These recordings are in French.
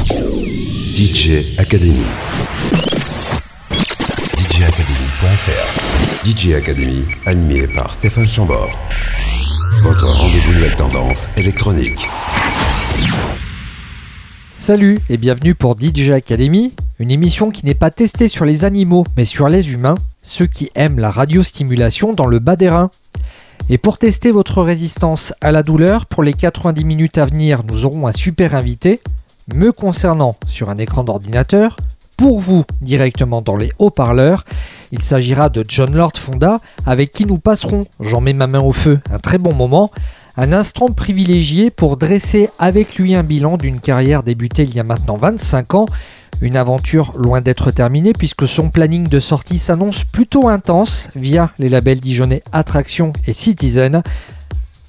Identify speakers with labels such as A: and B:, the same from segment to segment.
A: DJ Academy. DJacademy.fr DJ Academy, animé par Stéphane Chambord. Votre rendez-vous nouvelle tendance électronique.
B: Salut et bienvenue pour DJ Academy, une émission qui n'est pas testée sur les animaux mais sur les humains, ceux qui aiment la radiostimulation dans le bas des reins. Et pour tester votre résistance à la douleur, pour les 90 minutes à venir, nous aurons un super invité, me concernant sur un écran d'ordinateur, pour vous directement dans les haut-parleurs. Il s'agira de John Lord Fonda, avec qui nous passerons, j'en mets ma main au feu, un très bon moment, un instant privilégié pour dresser avec lui un bilan d'une carrière débutée il y a maintenant 25 ans, une aventure loin d'être terminée puisque son planning de sortie s'annonce plutôt intense via les labels dijonnais Attraction et Citizen.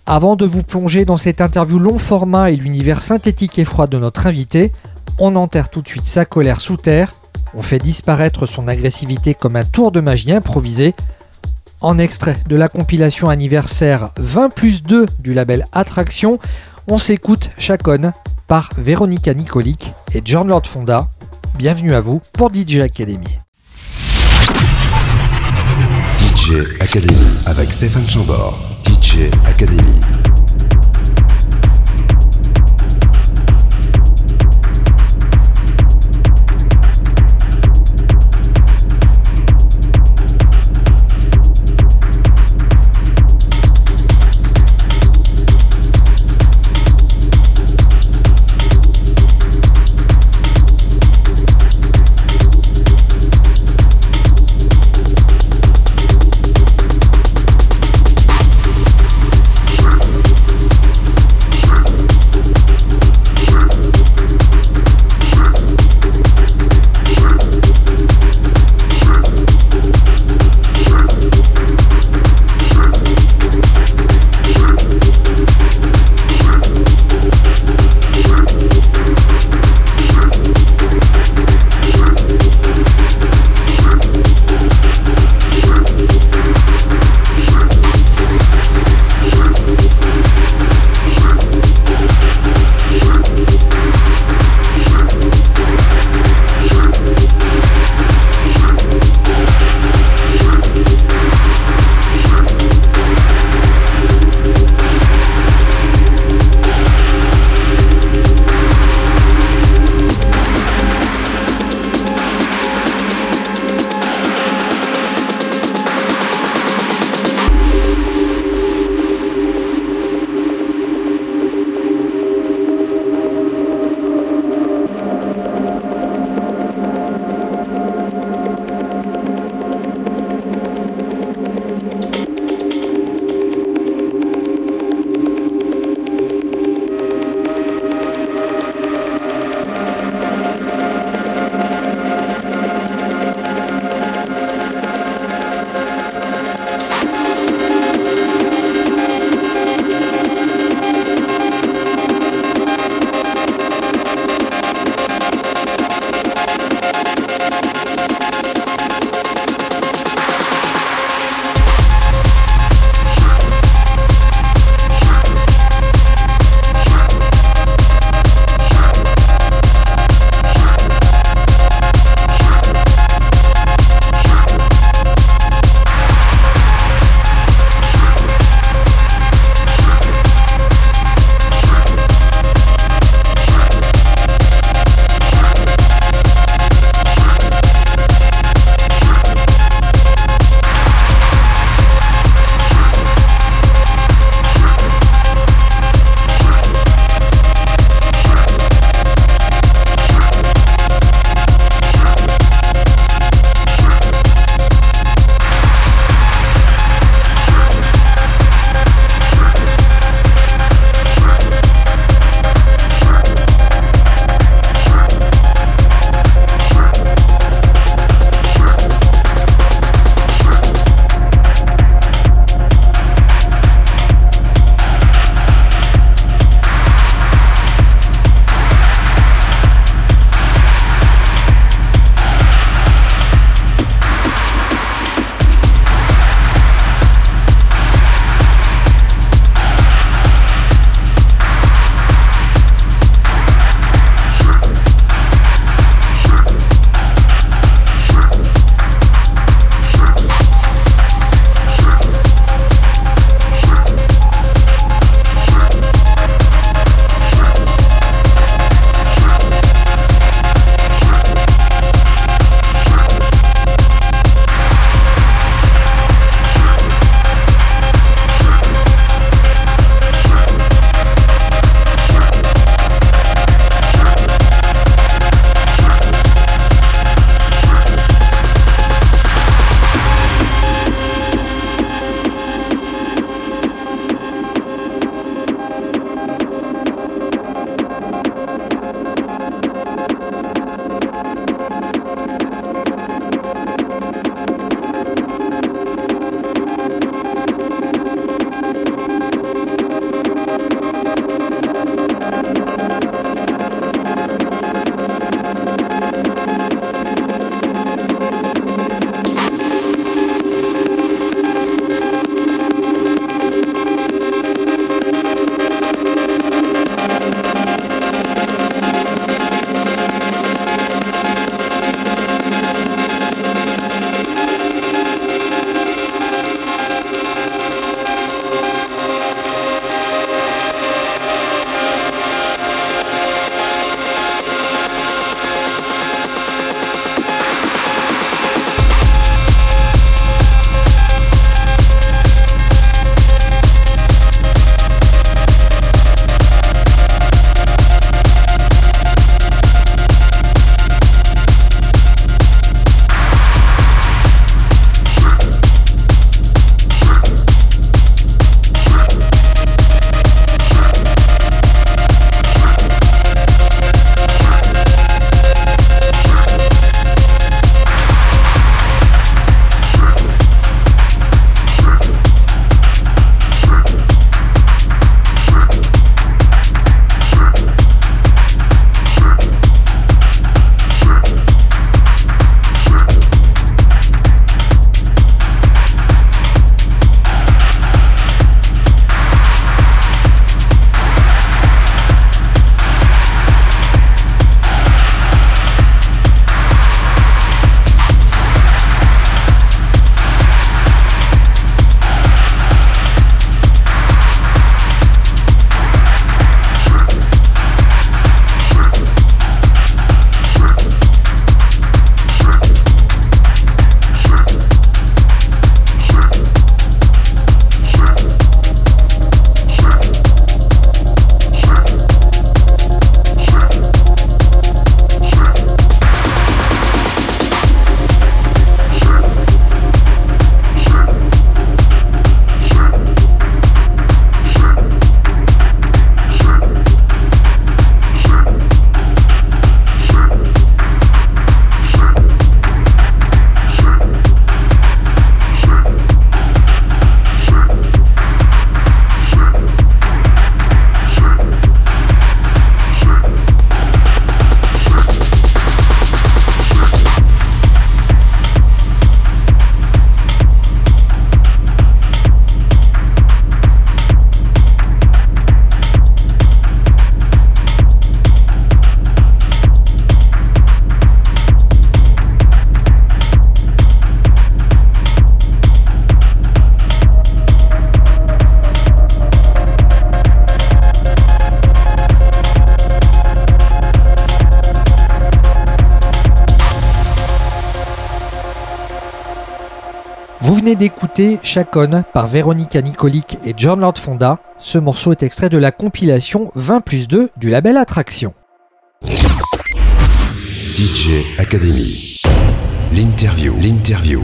B: Avant de vous plonger dans cette interview long format et l'univers synthétique et froid de notre invité, on enterre tout de suite sa colère sous terre, on fait disparaître son agressivité comme un tour de magie improvisé. En extrait de la compilation anniversaire 20 plus 2 du label Attraction, on s'écoute Chaconne par Véronica Nicolic et John Lord Fonda. Bienvenue à vous pour DJ Academy.
A: Academy avec Stéphane Chambord. DJ Academy.
B: Venez d'écouter Chacon par Véronica Nicolic et John Lord Fonda. Ce morceau est extrait de la compilation 20 plus 2 du label Attraction.
A: DJ Academy. L'interview. L'interview.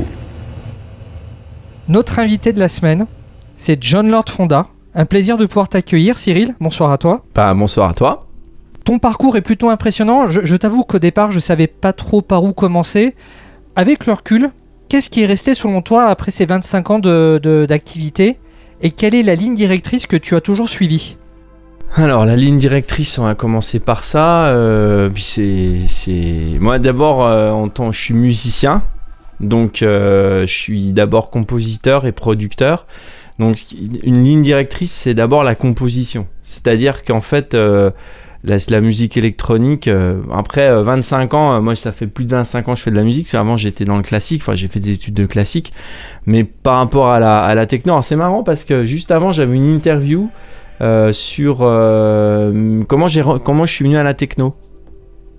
B: Notre invité de la semaine, c'est John Lord Fonda. Un plaisir de pouvoir t'accueillir, Cyril. Bonsoir à toi.
C: Bah, bonsoir à toi.
B: Ton parcours est plutôt impressionnant. Je, je t'avoue qu'au départ, je savais pas trop par où commencer. Avec le recul, qu'est-ce qui est resté selon toi après ces 25 ans d'activité de, et quelle est la ligne directrice que tu as toujours suivie?
C: Alors, la ligne directrice, on va commencer par ça. Euh, c'est. Moi, d'abord, euh, en tant je suis musicien. Donc, euh, je suis d'abord compositeur et producteur. Donc, une ligne directrice, c'est d'abord la composition. C'est-à-dire qu'en fait, la, la, musique électronique, euh, après 25 ans, euh, moi, ça fait plus de 25 ans que je fais de la musique. Avant, j'étais dans le classique. Enfin, j'ai fait des études de classique. Mais par rapport à la, à la techno, c'est marrant parce que juste avant, j'avais une interview euh, sur euh, comment, je suis venu à la techno.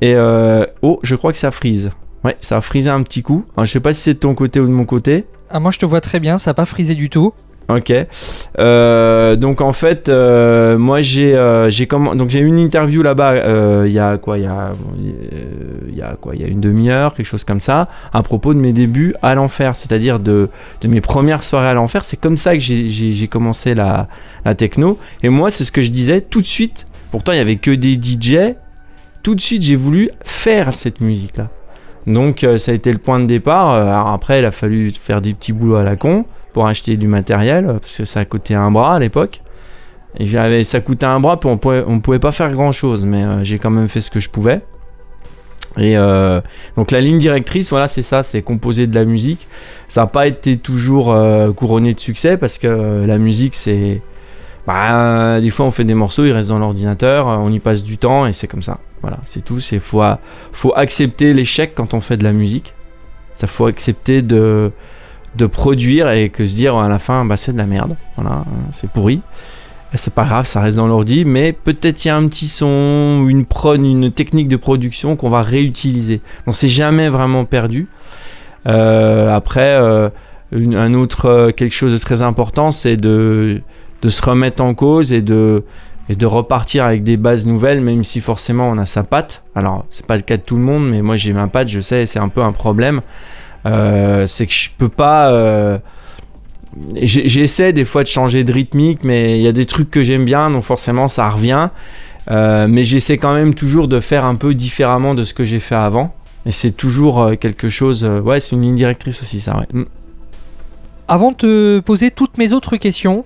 C: Et euh, oh, je crois que ça frise. Ouais, ça a frisé un petit coup. Je sais pas si c'est de ton côté ou de mon côté.
B: Ah, moi, je te vois très bien, ça n'a pas frisé du tout.
C: Ok. Euh, donc en fait, euh, moi j'ai euh, j'ai donc j'ai une interview là-bas euh, il y a quoi il y a quoi il y a une demi-heure quelque chose comme ça à propos de mes débuts à l'enfer, c'est-à-dire de, mes premières soirées à l'enfer. C'est comme ça que j'ai commencé la techno. Et moi c'est ce que je disais tout de suite. Pourtant il y avait que des DJ. Tout de suite j'ai voulu faire cette musique là. Donc ça a été le point de départ. Après il a fallu faire des petits boulots à la con pour acheter du matériel parce que ça coûtait un bras à l'époque. Et ça coûtait un bras, puis on pouvait, pouvait pas faire grand chose, mais euh, j'ai quand même fait ce que je pouvais. Et euh, donc la ligne directrice, voilà, c'est ça, c'est composer de la musique. Ça n'a pas été toujours euh, couronné de succès parce que la musique, c'est, bah, des fois on fait des morceaux, ils restent dans l'ordinateur, on y passe du temps et c'est comme ça. Voilà, c'est tout. C'est faut, faut accepter l'échec quand on fait de la musique. Ça faut accepter de de produire et que se dire à la fin bah c'est de la merde. C'est pourri. C'est pas grave ça reste dans l'ordi mais peut-être il y a un petit son une une technique de production qu'on va réutiliser. Donc c'est jamais vraiment perdu. Euh, après euh, un autre euh, quelque chose de très important c'est de se remettre en cause et de et de repartir avec des bases nouvelles même si forcément on a sa patte. Alors c'est pas le cas de tout le monde mais moi j'ai ma patte je sais c'est un peu un problème c'est que je peux pas. Euh, J'essaie des fois de changer de rythmique, mais il y a des trucs que j'aime bien, donc forcément ça revient. Euh, mais j'essaie quand même toujours de faire un peu différemment de ce que j'ai fait avant. Et c'est toujours euh, quelque chose. Euh, ouais, c'est une ligne directrice aussi, ça. Ouais. Mm.
B: Avant de te poser toutes mes autres questions,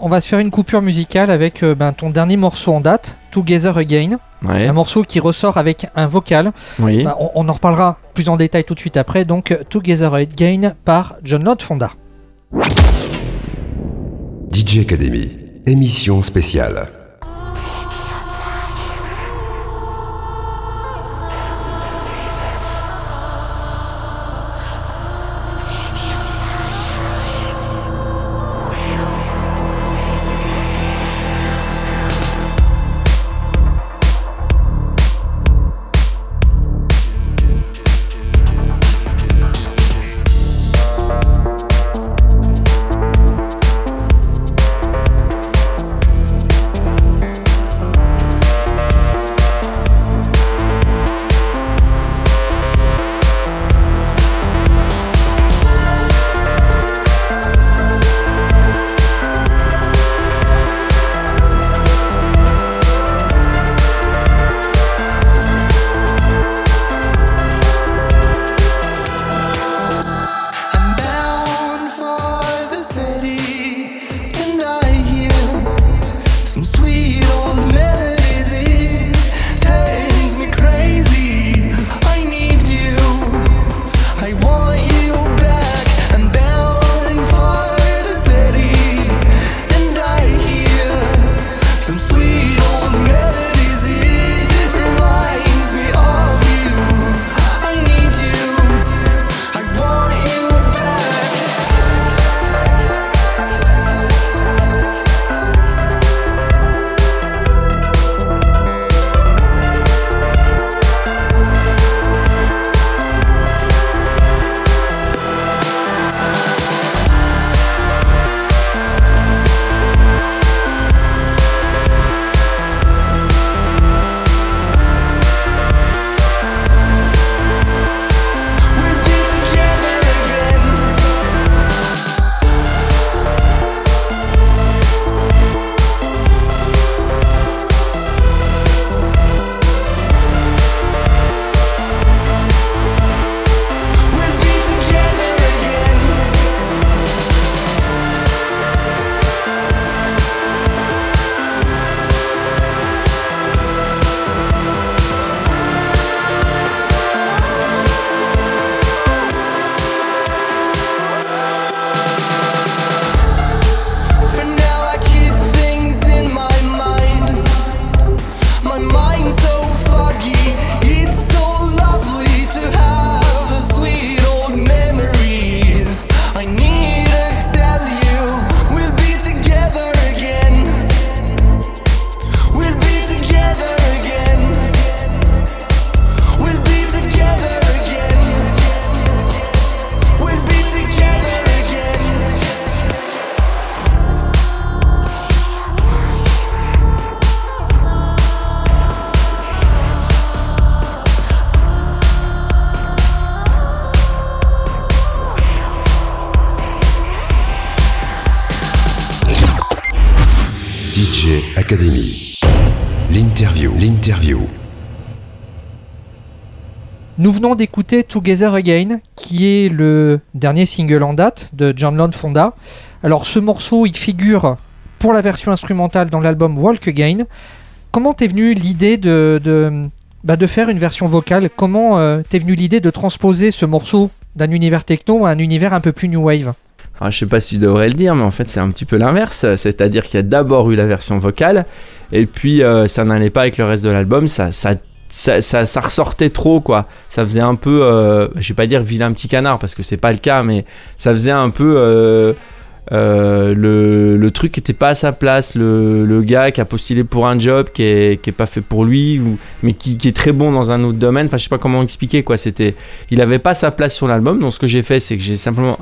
B: on va se faire une coupure musicale avec euh, ben, ton dernier morceau en date, Together Again.
C: Ouais.
B: Un morceau qui ressort avec un vocal.
C: Oui.
B: Ben, on, on en reparlera plus en détail tout de suite après. Donc, Together Again par John Lord Fonda.
A: DJ Academy, émission spéciale.
B: D'écouter Together Again, qui est le dernier single en date de John Lone Fonda. Alors ce morceau, il figure pour la version instrumentale dans l'album Walk Again. Comment t'es venu l'idée de, de, bah, de, faire une version vocale? Comment euh, t'es venu l'idée de transposer ce morceau d'un univers techno à un univers un peu plus new wave?
C: Je sais pas si je devrais le dire, mais en fait c'est un petit peu l'inverse. C'est-à-dire qu'il y a d'abord eu la version vocale, et puis euh, ça n'allait pas avec le reste de l'album, ça, ça ça, ça, ressortait trop quoi. Ça faisait un peu, euh, je vais pas dire vilain petit canard parce que c'est pas le cas, mais ça faisait un peu euh, euh, le, le, truc qui était pas à sa place, le, le, gars qui a postulé pour un job qui est, qui est pas fait pour lui, ou, mais qui, qui, est très bon dans un autre domaine. Enfin, je sais pas comment expliquer quoi. C'était, il avait pas sa place sur l'album. Donc ce que j'ai fait, c'est que j'ai simplement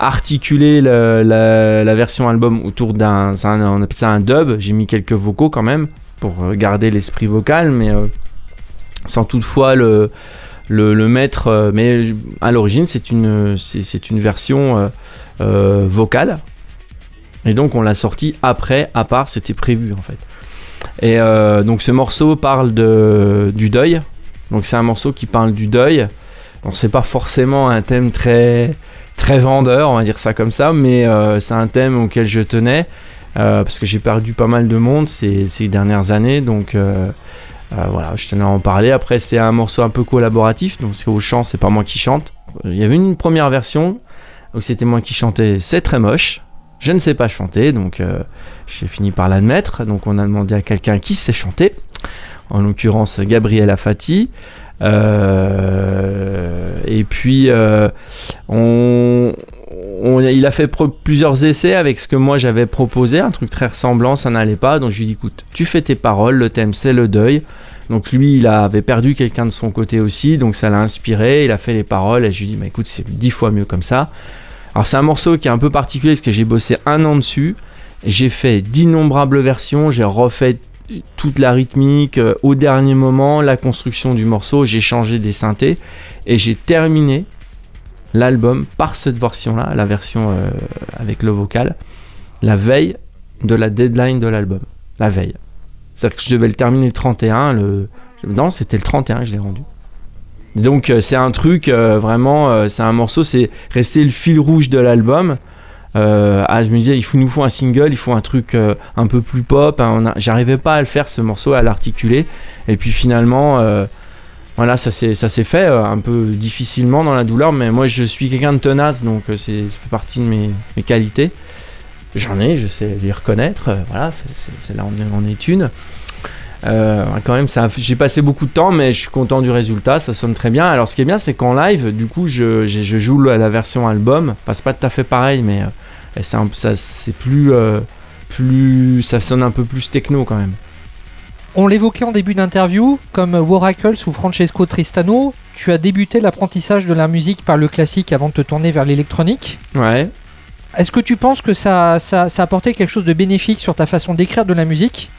C: articulé la, la, la, version album autour d'un, on appelle ça un dub. J'ai mis quelques vocaux quand même pour garder l'esprit vocal, mais sans toutefois le, le, mettre. Euh, mais à l'origine, c'est une, c'est, une version euh, euh, vocale. Et donc, on l'a sorti après, à part, c'était prévu en fait. Et donc, ce morceau parle de, du deuil. Donc, c'est un morceau qui parle du deuil. Donc, c'est pas forcément un thème très, très vendeur, on va dire ça comme ça, mais c'est un thème auquel je tenais. parce que j'ai perdu pas mal de monde ces, ces dernières années, donc voilà, je tenais à en parler. Après, c'est un morceau un peu collaboratif, donc c'est au chant, c'est pas moi qui chante. Il y avait une première version où c'était moi qui chantais, c'est très moche. Je ne sais pas chanter, donc euh, j'ai fini par l'admettre. Donc on a demandé à quelqu'un qui sait chanter, en l'occurrence Gabriel Afati. Euh, et puis on, il a fait plusieurs essais avec ce que moi j'avais proposé, un truc très ressemblant, ça n'allait pas. Donc je lui ai dit écoute, tu fais tes paroles, le thème c'est le deuil. Donc lui, il avait perdu quelqu'un de son côté aussi, donc ça l'a inspiré, il a fait les paroles et je lui ai dit bah écoute, c'est dix fois mieux comme ça. Alors c'est un morceau qui est un peu particulier parce que j'ai bossé un an dessus, j'ai fait d'innombrables versions, j'ai refait toute la rythmique euh, au dernier moment, la construction du morceau, j'ai changé des synthés et j'ai terminé l'album par cette version-là, la version euh, avec le vocal, la veille de la deadline de l'album. La veille. C'est-à-dire que je devais le terminer le 31, le... non, c'était le 31 que je l'ai rendu. Donc euh, c'est un truc vraiment, c'est un morceau, c'est rester le fil rouge de l'album. Ah, je me disais, il nous faut un single, il faut un truc un peu plus pop. Hein, J'arrivais pas à le faire ce morceau, à l'articuler. Et puis finalement, voilà, ça s'est fait euh, un peu difficilement dans la douleur, mais moi je suis quelqu'un de tenace, donc euh, c'est ça fait partie de mes, qualités. J'en ai, je sais les reconnaître, euh, voilà, c'est là on en est une. Quand même, j'ai passé beaucoup de temps, mais je suis content du résultat, ça sonne très bien. Alors ce qui est bien, c'est qu'en live, du coup, je, je joue la version album, enfin, c'est pas tout à fait pareil, mais c'est plus, plus, ça sonne un peu plus techno quand même.
B: On l'évoquait en début d'interview, comme Waracles ou Francesco Tristano, tu as débuté l'apprentissage de la musique par le classique avant de te tourner vers l'électronique.
C: Ouais.
B: Est-ce que tu penses que ça, ça, a apporté quelque chose de bénéfique sur ta façon d'écrire de la musique?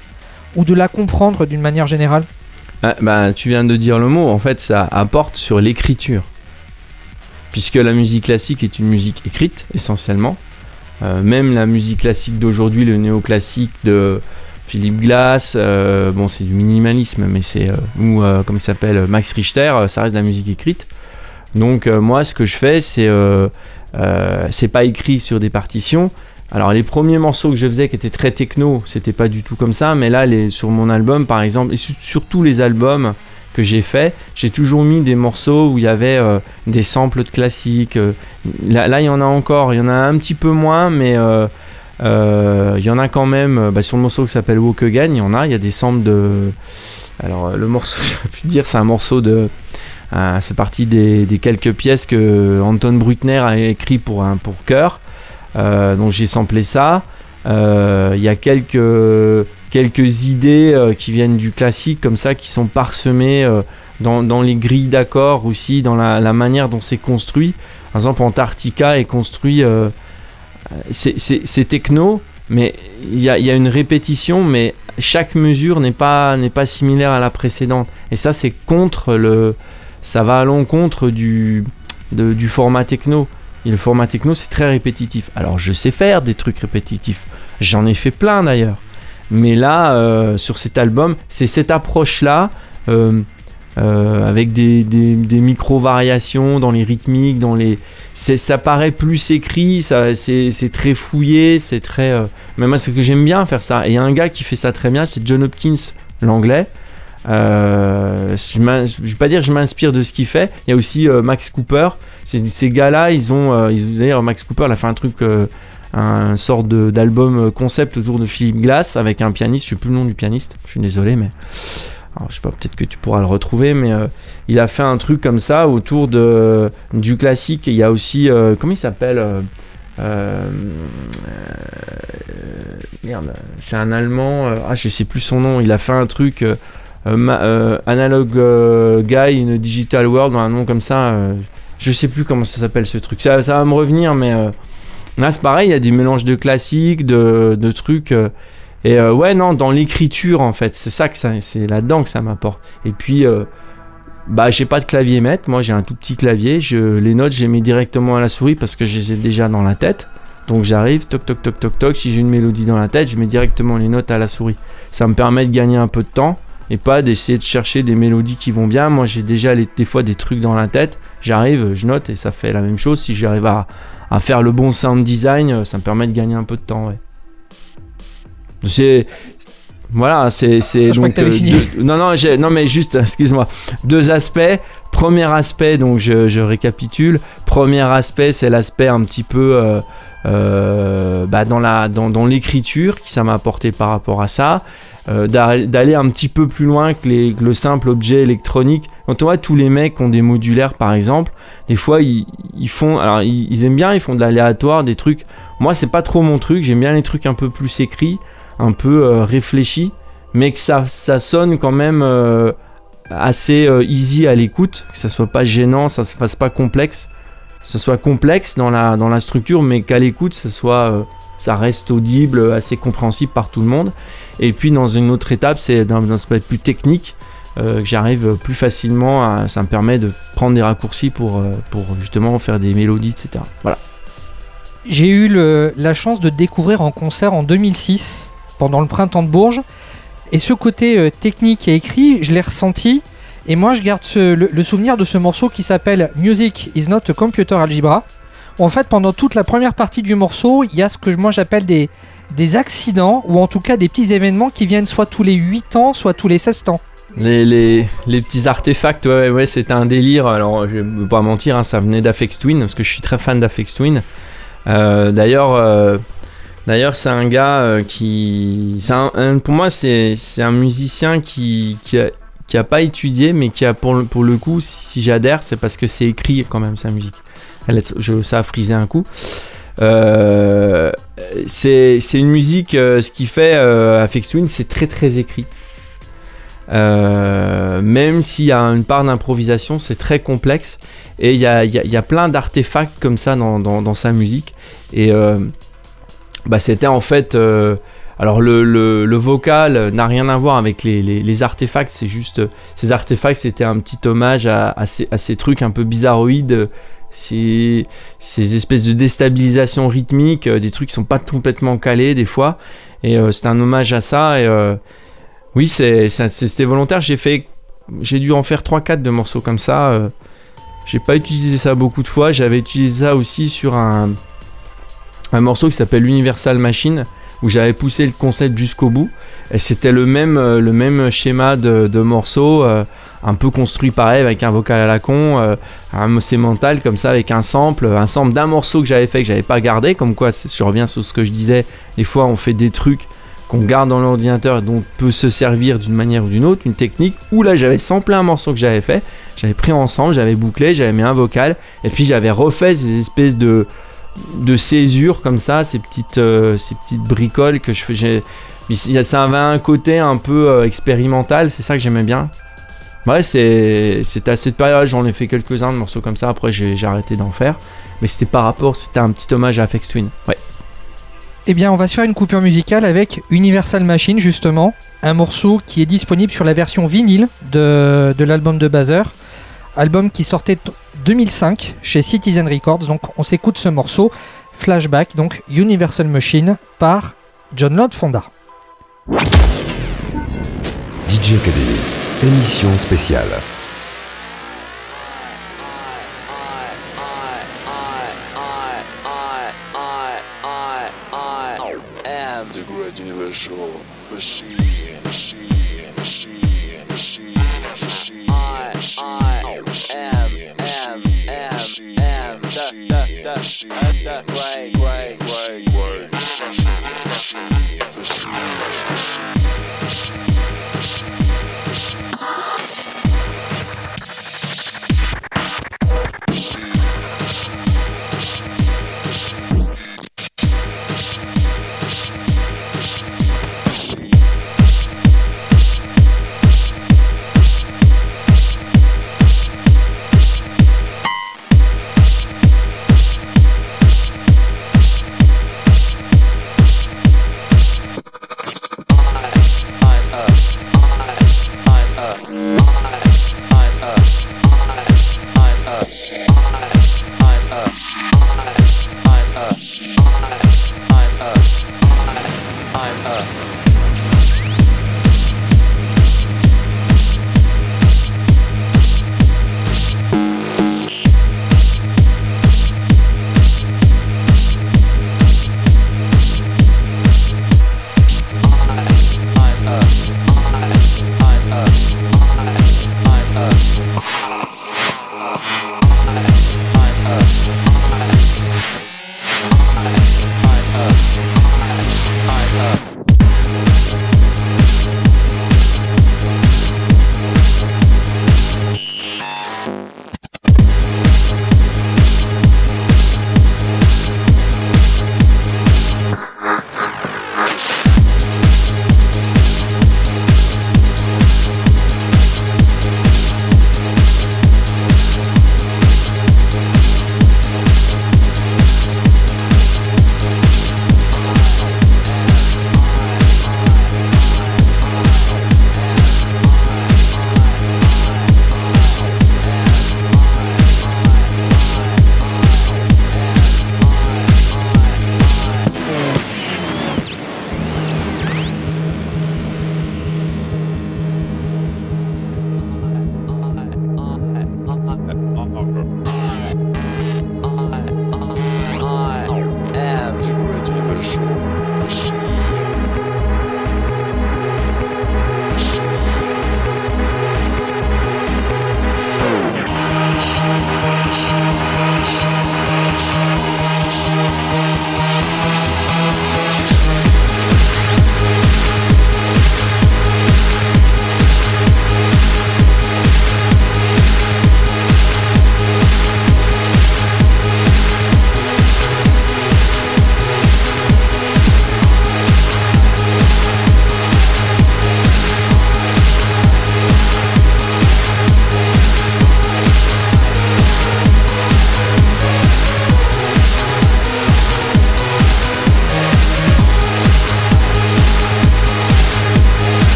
B: Ou de la comprendre d'une manière générale
C: ah, bah, Tu viens de dire le mot, en fait ça apporte sur l'écriture. Puisque la musique classique est une musique écrite essentiellement. Euh, même la musique classique d'aujourd'hui, le néoclassique de, Philippe Glass, euh, bon c'est du minimalisme, mais c'est euh, ou comme il s'appelle Max Richter, ça reste de la musique écrite. Donc moi ce que je fais c'est c'est pas écrit sur des partitions. Alors les premiers morceaux que je faisais qui étaient très techno, c'était pas du tout comme ça, mais là sur mon album par exemple, et sur, tous les albums que j'ai fait, j'ai toujours mis des morceaux où il y avait des samples de classiques. là, il y en a encore, il y en a un petit peu moins, mais il euh, y en a quand même, euh, bah, sur le morceau qui s'appelle Walk Again, il y en a, il y a des samples de. Alors, euh, le morceau, je pu dire, c'est un morceau de. c'est parti des, quelques pièces que Anton Brutner a écrit pour chœur. Donc j'ai samplé ça. Il y a quelques, quelques idées qui viennent du classique comme ça, qui sont parsemées dans, dans, les grilles d'accords aussi, dans la, manière dont c'est construit. Par exemple, Antarctica est construit c'est techno, mais il y a, une répétition, mais chaque mesure n'est pas, pas similaire à la précédente. Et ça, c'est contre le. Ça va à l'encontre du, du format techno. Et le format techno, c'est très répétitif. Alors, je sais faire des trucs répétitifs. J'en ai fait plein d'ailleurs. Mais là, euh, sur cet album, c'est cette approche-là, euh, euh, avec des, micro-variations dans les rythmiques, dans les... Ça paraît plus écrit, c'est, très fouillé, c'est très... Mais moi, c'est que j'aime bien faire ça. Et il y a un gars qui fait ça très bien, c'est John Hopkins, l'anglais. Euh, je je vais pas dire que je m'inspire de ce qu'il fait. Il y a aussi euh, Max Cooper. Ces, gars-là, ils ont... euh, d'ailleurs, Max Cooper, a fait un truc... un sort de- d'album concept autour de Philippe Glass avec un pianiste, je sais plus le nom du pianiste, je suis désolé, mais alors, je sais pas, peut-être que tu pourras le retrouver, mais il a fait un truc comme ça autour de, du classique. Il y a aussi, comment il s'appelle Merde, c'est un Allemand, euh, ah je sais plus son nom, il a fait un truc. Euh, euh, Analog euh, Guy in Digital World, un nom comme ça. je sais plus comment ça s'appelle ce truc. Ça, va me revenir, mais là c'est pareil, il y a des mélanges de classiques, de, trucs. et ouais, non, dans l'écriture en fait, c'est ça que ça, c'est là-dedans que ça m'apporte. Et puis, bah, j'ai pas de clavier maître, moi j'ai un tout petit clavier. Je, les notes, je les mets directement à la souris parce que je les ai déjà dans la tête. Donc j'arrive, toc toc toc toc toc. Si j'ai une mélodie dans la tête, je mets directement les notes à la souris. Ça me permet de gagner un peu de temps et pas d'essayer de chercher des mélodies qui vont bien. Moi j'ai déjà les- des fois des trucs dans la tête. J'arrive, je note et ça fait la même chose. Si j'arrive à, à faire le bon sound design, euh, ça me permet de gagner un peu de temps. Ouais. C'est voilà, c'est c'est
B: Ah, je crois
C: donc euh, deux- non non non mais juste excuse-moi deux aspects. Premier aspect donc je, je récapitule. Premier aspect c'est l'aspect un petit peu euh, euh, bah, dans la dans, dans l'écriture qui ça m'a apporté par rapport à ça. Euh, d'a- d'aller un petit peu plus loin que, que le simple objet électronique. Quand on voit tous les mecs qui ont des modulaires par exemple, des fois ils, ils font, alors ils, aiment bien, ils font de l'aléatoire, des trucs. Moi c'est pas trop mon truc, j'aime bien les trucs un peu plus écrits, un peu euh, réfléchis, mais que ça, ça sonne quand même euh, assez easy à l'écoute, que ça soit pas gênant, ça se fasse pas complexe, ça soit complexe dans la, dans la structure, mais qu'à l'écoute ça soit, ça reste audible, assez compréhensible par tout le monde. Et puis dans une autre étape, c'est d'un d'un aspect plus technique, euh, que j'arrive plus facilement, à, ça me permet de prendre des raccourcis pour, euh, pour justement faire des mélodies, etc. Voilà.
B: J'ai eu la chance de découvrir en concert en 2006, pendant le printemps de Bourges. Et ce côté euh, technique et écrit, je l'ai ressenti. Et moi, je garde le, le souvenir de ce morceau qui s'appelle Music is not a computer algebra. En fait, pendant toute la première partie du morceau, il y a ce que moi j'appelle des, des accidents, ou en tout cas des petits événements qui viennent soit tous les 8 ans, soit tous les 16 ans.
C: Les, les, les petits artefacts, ouais, ouais, c'était un délire. Alors, je vais pas mentir, hein, ça venait d'Afex Twin, parce que je suis très fan d'Afex Twin. Euh, D'ailleurs, euh, d'ailleurs, c'est un gars euh, qui. un- pour moi, c'est un musicien qui, qui, qui a pas étudié, mais qui a, pour le, pour le coup, si j'adhère, c'est parce que c'est écrit quand même sa musique. Elle je, ça a frisé un coup. Euh, c'est une musique, euh, ce qui fait euh, Afex Twin, c'est très très écrit. Euh, même s'il y a une part d'improvisation, c'est très complexe. Et il y a, y y a plein d'artefacts comme ça dans, dans- sa musique. Et euh, bah, c'était en fait. euh, alors le, le- le vocal n'a rien à voir avec les, les- les artefacts, c'est juste. Ces artefacts, c'était un petit hommage à ces, à ces trucs un peu bizarroïdes. Ces, ces espèces de déstabilisation rythmique, euh, des trucs qui sont pas complètement calés des fois. Et euh, c'est un hommage à ça. Et, euh, oui, c'était volontaire. J'ai dû en faire 3-4 de morceaux comme ça. j'ai pas utilisé ça beaucoup de fois. J'avais utilisé ça aussi sur un, morceau qui s'appelle Universal Machine, où j'avais poussé le concept jusqu'au bout. Et c'était le même, schéma de, de morceau, euh, un peu construit pareil, avec un vocal à la con, euh, un c'est mental comme ça, avec un sample, un sample d'un morceau que j'avais fait que j'avais pas gardé. Comme quoi, je reviens sur ce que je disais. Des fois, on fait des trucs qu'on garde dans l'ordinateur et dont on peut se servir d'une manière ou d'une autre, une technique, où là j'avais samplé un morceau que j'avais fait, j'avais pris ensemble, j'avais bouclé, j'avais mis un vocal, et puis j'avais refait ces espèces de, de césures comme ça, ces petites, euh, ces petites bricoles que je fais. Ça avait un côté un peu euh, expérimental, c'est ça que j'aimais bien. Ouais, c'est- c'était à cette période, j'en ai fait quelques-uns de morceaux comme ça, après j'ai arrêté d'en faire. Mais c'était par rapport, c'était un petit hommage à Afex Twin. Ouais.
B: Eh bien, on va se faire une coupure musicale avec Universal Machine, justement. Un morceau qui est disponible sur la version vinyle de, de l'album de Bazer. Album qui sortait t- 2005 chez Citizen Records. Donc, on s'écoute ce morceau, Flashback, donc Universal Machine, par John Lord Fonda.
A: DJ Academy, émission spéciale.
D: The great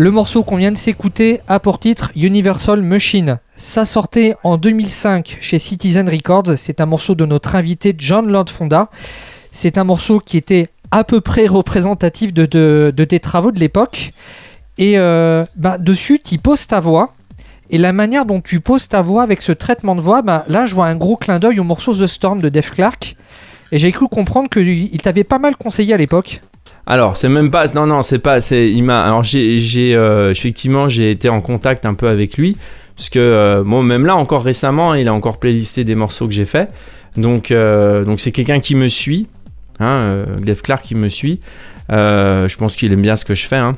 B: Le morceau qu'on vient de s'écouter a pour titre Universal Machine. Ça sortait en 2005 chez Citizen Records. C'est un morceau de notre invité John Lord Fonda. C'est un morceau qui était à peu près représentatif de, tes travaux de l'époque. Et euh, bah, dessus, tu poses ta voix. Et la manière dont tu poses ta voix avec ce traitement de voix, bah, là, je vois un gros clin d'œil au morceau The Storm de Def Clark. Et j'ai cru comprendre qu'il t'avait pas mal conseillé à l'époque.
C: Alors, c'est même pas. Non, non, c'est pas. C'est. Il. Alors, j'ai. j'ai, euh, effectivement, j'ai été en contact un peu avec lui. Parce que, euh, bon, même là, encore récemment, il a encore playlisté des morceaux que j'ai fait. Donc, euh, donc c'est quelqu'un qui me suit. Hein, euh, Dave Clark qui me suit. Je pense qu'il aime bien ce que je fais. Hein.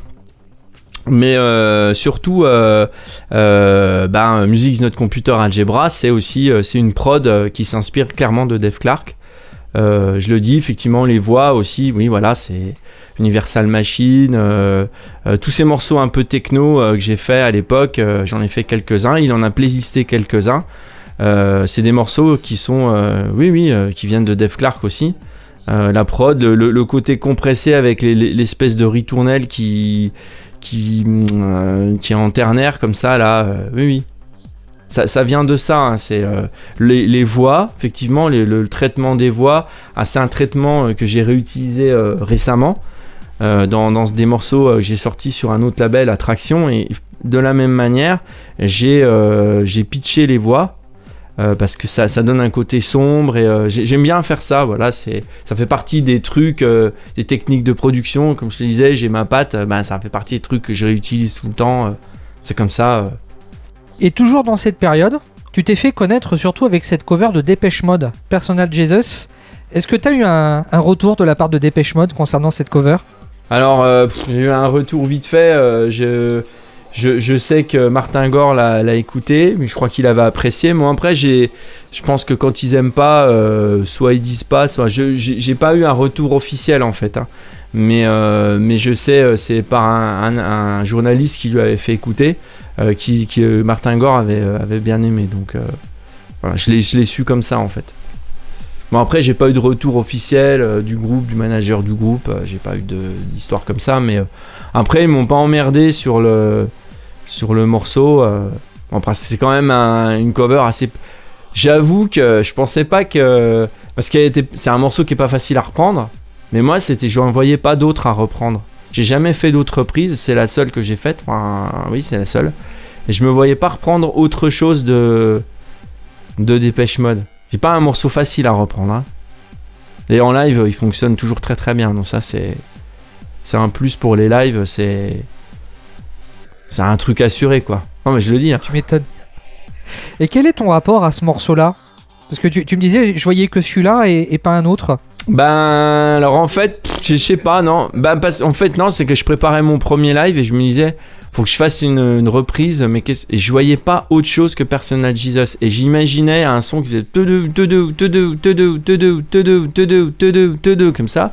C: Mais surtout, ben, Music is Not Computer Algebra, c'est aussi c'est une prod qui s'inspire clairement de Dave Clark. Euh, je le dis, effectivement, les voix aussi, oui, voilà, c'est Universal Machine, euh, euh, tous ces morceaux un peu techno que j'ai fait à l'époque, j'en ai fait quelques-uns, il en a playlisté quelques-uns. C'est des morceaux qui sont, oui, oui, qui viennent de Dave Clark aussi. La prod, le, côté compressé avec les- les- l'espèce de ritournelle qui, qui, qui est en ternaire comme ça, là, oui, oui. Ça, vient de ça, hein, c'est euh, les, voix, effectivement, le, traitement des voix. Ah, c'est un traitement euh, que j'ai réutilisé euh, récemment dans, des morceaux que j'ai sortis sur un autre label, Attraction, et de la même manière, j'ai pitché les voix. parce que ça, donne un côté sombre et j'ai- j'aime bien faire ça. Voilà, ça fait partie des trucs, des techniques de production. Comme je te disais, j'ai ma patte, ben, ça fait partie des trucs que je réutilise tout le temps. c'est comme ça.
B: Et toujours dans cette période, tu t'es fait connaître surtout avec cette cover de Dépêche Mode, Personal Jesus. Est-ce que tu as eu un, retour de la part de Dépêche Mode concernant cette cover?
C: Alors, euh, j'ai eu un retour vite fait. euh, je, je, je sais que Martin Gore l'a écouté, mais je crois qu'il avait apprécié. Moi, après, je pense que quand ils aiment pas, euh, soit ils disent pas, soit je, j'ai pas eu un retour officiel en fait. hein. Mais, mais je sais, c'est par un journaliste qui lui avait fait écouter, euh, qui, euh, Martin Gore avait, euh, avait bien aimé. Donc, voilà, je l'ai su comme ça en fait. Bon après j'ai pas eu de retour officiel du groupe, du manager du groupe, j'ai pas eu d'histoire comme ça, mais après ils m'ont pas emmerdé sur le sur le morceau. Bon, c'est quand même un- une cover assez. J'avoue que je pensais pas que parce que c'est un morceau qui est pas facile à reprendre, mais moi c'était je n'en voyais pas d'autres à reprendre. J'ai jamais fait d'autres reprises, c'est la seule que j'ai faite. Enfin oui c'est la seule. Et je me voyais pas reprendre autre chose de de Dépêche Mode. C'est pas un morceau facile à reprendre. hein. Et en live, il fonctionne toujours très très bien. Donc ça, c'est c'est un plus pour les lives. C'est c'est un truc assuré quoi. Non mais je le dis. hein.
B: Tu m'étonnes. Et quel est ton rapport à ce morceau-là? Parce que tu, me disais, je voyais que celui-là et pas un autre.
C: Ben alors en fait, je sais pas, non. Ben parce, en fait non, c'est que je préparais mon premier live et je me disais faut que je fasse une, reprise, mais qu'est-ce et je voyais pas autre chose que Personal Jesus et j'imaginais un son qui faisait comme ça.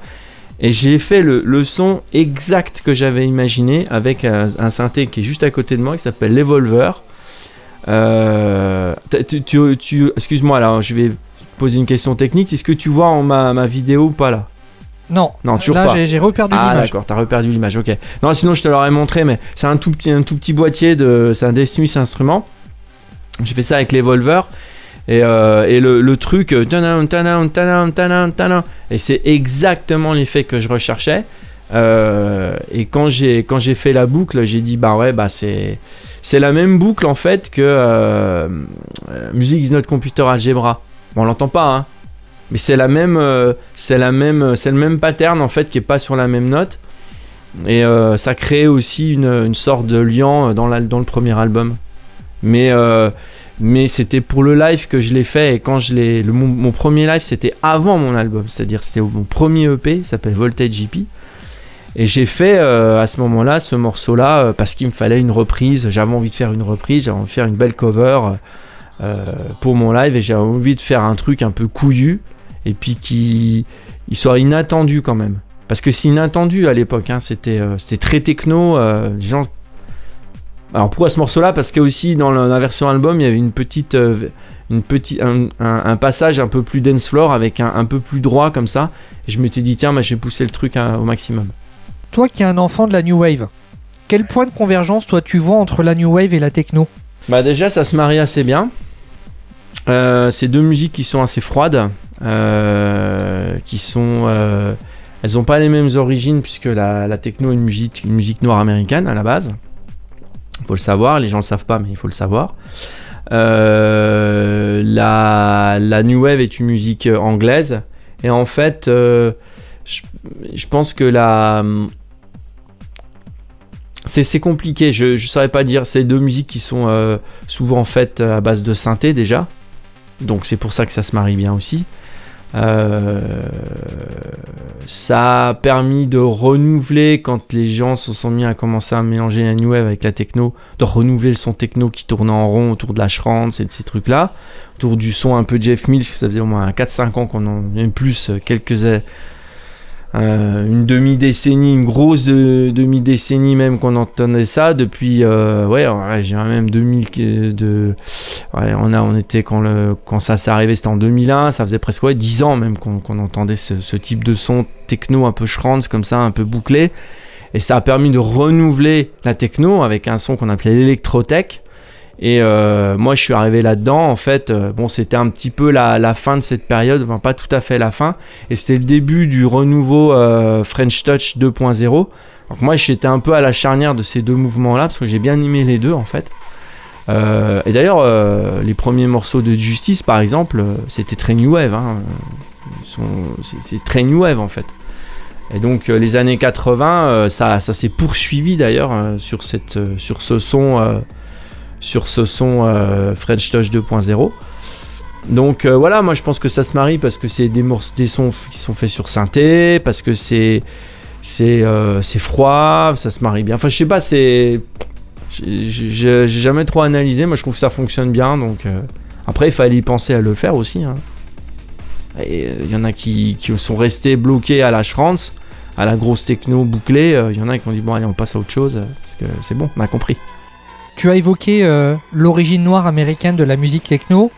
C: Et j'ai fait le, le, son exact que j'avais imaginé avec euh, un, synthé qui est juste à côté de moi qui s'appelle l'Evolver. Euh, tu, tu, excuse-moi là, je vais poser une question technique. Est-ce que tu vois en ma, ma vidéo ou pas là?
B: Non,
C: Non, toujours
B: là j'ai- reperdu
C: Ah
B: l'image.
C: d'accord, t'as reperdu l'image, ok. Non, sinon je te l'aurais montré, mais c'est un tout petit, un tout petit boîtier de, c'est un Dave Smith instrument. J'ai fait ça avec les Volver. Et, euh, et le, le truc, euh, et c'est exactement l'effet que je recherchais. Euh, et quand j'ai quand j'ai fait la boucle, j'ai dit bah ouais bah c'est c'est la même boucle en fait que euh, Music is not computer algebra. On l'entend pas hein, mais c'est la même euh, même c'est le même pattern en fait qui est pas sur la même note. Et euh, ça crée aussi une, sorte de lien dans, le premier album. Mais euh, c'était pour le live que je l'ai fait et quand je l'ai mon, premier live c'était avant mon album c'est-à-dire c'était mon premier EP s'appelle Voltage JP et j'ai fait euh, à ce moment-là ce morceau-là euh, parce qu'il me fallait une reprise j'avais envie de faire une reprise j'avais envie de faire une belle cover euh, pour mon live et j'avais envie de faire un truc un peu couillu et puis qui il soit inattendu quand même parce que c'est inattendu à l'époque hein, c'était euh, c'était très techno euh, les gens Alors pourquoi ce morceau-là? Parce que aussi dans la, version album, il y avait une petite, euh, une petite, un, un- un passage un peu plus dance floor avec un, un peu plus droit comme ça. Et je m'étais dit tiens, bah, je vais pousser le truc au maximum.
B: Toi qui es un enfant de la New Wave, quel point de convergence toi tu vois entre la New Wave et la techno?
C: Bah déjà, ça se marie assez bien. Euh, c'est deux musiques qui sont assez froides, euh, qui sont, euh, elles n'ont pas les mêmes origines puisque la, techno est une musique, noire américaine à la base. Il faut le savoir, les gens le savent pas, mais il faut le savoir. Euh, la, new wave est une musique anglaise et en fait, je, pense que la c'est compliqué, je ne saurais pas dire. C'est deux musiques qui sont souvent faites à base de synthé déjà. Donc c'est pour ça que ça se marie bien aussi. Euh, ça a permis de renouveler quand les gens se sont mis à commencer à mélanger la new wave avec la techno, de renouveler le son techno qui tournait en rond autour de la Schrantz et de ces trucs-là, autour du son un peu Jeff Mills, ça faisait au moins 4-5 ans qu'on en plus, euh, quelques euh, une demi-décennie, une grosse euh, demi-décennie même qu'on entendait ça. Depuis, euh, ouais, j'ai même 2000, que- de, ouais, on a, on était quand le, quand ça s'est arrivé, c'était en 2001, ça faisait presque ouais, 10 ans même qu'on qu'on entendait ce, ce type de son techno un peu schranz comme ça, un peu bouclé, et ça a permis de renouveler la techno avec un son qu'on appelait l'électrotech. Et euh, moi, je suis arrivé là-dedans. En fait, euh, bon, c'était un petit peu la, fin de cette période, enfin pas tout à fait la fin. Et c'était le début du renouveau euh, French Touch 2.0. Donc moi, j'étais un peu à la charnière de ces deux mouvements-là parce que j'ai bien aimé les deux en fait. Et d'ailleurs, les premiers morceaux de Justice, par exemple, c'était très new wave. hein. C'est- très new wave en fait. Et donc les années 80, euh, ça, s'est poursuivi d'ailleurs sur, ce son, sur ce son euh, French Touch 2.0. Donc euh, voilà, moi je pense que ça se marie parce que c'est des, des sons qui sont faits sur synthé, parce que c'est euh, c'est froid, ça se marie bien. Enfin je sais pas, c'est j'ai jamais trop analysé. Moi je trouve que ça fonctionne bien. Donc après il fallait y penser à le faire aussi. hein. Et il y en a qui, qui sont restés bloqués à la Schrantz, à la grosse techno bouclée. Il y en a qui ont dit bon allez on passe à autre chose parce que c'est bon, on a compris.
B: Tu as évoqué euh, l'origine noire américaine de la musique techno.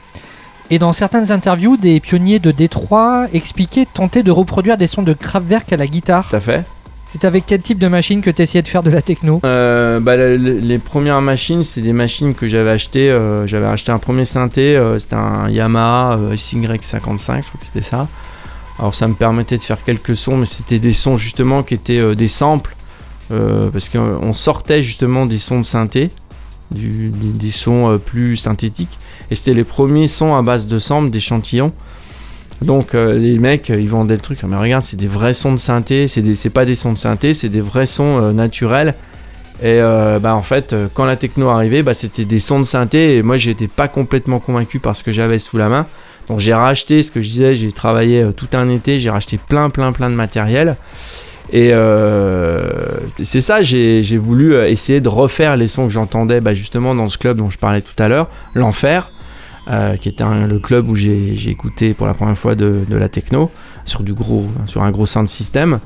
B: Et dans certaines interviews, des pionniers de Détroit expliquaient tenter de reproduire des sons de Kraftwerk à la guitare.
C: Tout à fait.
B: C'est avec quel type de machine que tu essayais de faire de la techno?
C: Euh, bah, le- le- les premières machines, c'est des machines que j'avais achetées. euh, j'avais acheté un premier synthé, euh, c'était un Yamaha euh, SY55, je crois que c'était ça. Alors ça me permettait de faire quelques sons, mais c'était des sons justement qui étaient des samples, parce qu'on sortait justement des sons de synthé, des, sons euh, plus synthétiques, et c'était les premiers sons à base de samples, d'échantillons. Donc euh, les mecs, euh, ils vendaient le truc, mais regarde, c'est des vrais sons de synthé, c'est pas des sons de synthé, c'est des vrais sons naturels. Et bah en fait, quand la techno arrivait, bah, c'était des sons de synthé et moi j'étais pas complètement convaincu par ce que j'avais sous la main. Donc j'ai racheté ce que je disais, j'ai travaillé tout un été, j'ai racheté plein plein plein de matériel. Et euh, c'est ça, j'ai voulu euh, essayer de refaire les sons que j'entendais bah, justement dans ce club dont je parlais tout à l'heure, l'Enfer, euh, qui était le club où j'ai écouté pour la première fois de, la techno sur du gros, sur un gros sound system.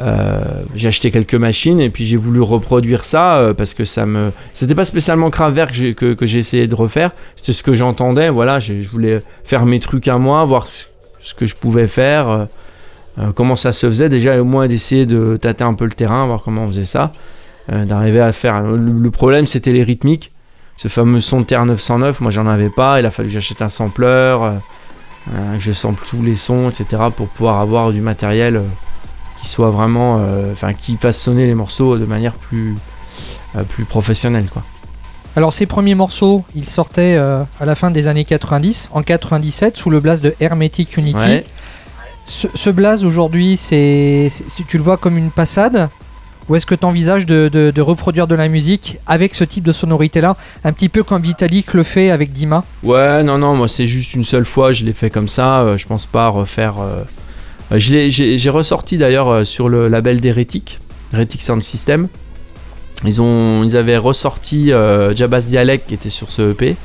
C: Euh, j'ai acheté quelques machines et puis j'ai voulu reproduire ça parce que ça me c'était pas spécialement Kraftwerk que j'ai- que, que j'ai essayé de refaire c'était ce que j'entendais voilà je voulais faire mes trucs à moi voir ce que je pouvais faire euh, comment ça se faisait déjà au moins d'essayer de tâter un peu le terrain voir comment on faisait ça euh, d'arriver à faire le, le problème c'était les rythmiques ce fameux son de TR 909 moi j'en avais pas il a fallu que j'achète un sampler euh, que je sample tous les sons etc pour pouvoir avoir du matériel qui soit vraiment, enfin, qui fasse sonner les morceaux de manière plus, plus professionnelle, quoi.
B: Alors ces premiers morceaux, ils sortaient euh, à la fin des années 90, en 97, sous le blaze de Hermetic Unity.
C: Ouais.
B: Ce, blaze aujourd'hui, c'est, tu le vois comme une passade ou est-ce que tu envisages de, reproduire de la musique avec ce type de sonorité-là, un petit peu comme Vitalik le fait avec Dima?
C: Ouais, non, non, moi c'est juste une seule fois, je l'ai fait comme ça, euh, je pense pas refaire. euh, euh, j'ai ressorti d'ailleurs euh, sur le label d'Heretic, Heretic Sound System. Ils, ont, ils avaient ressorti Jabba's Dialect qui était sur ce EP,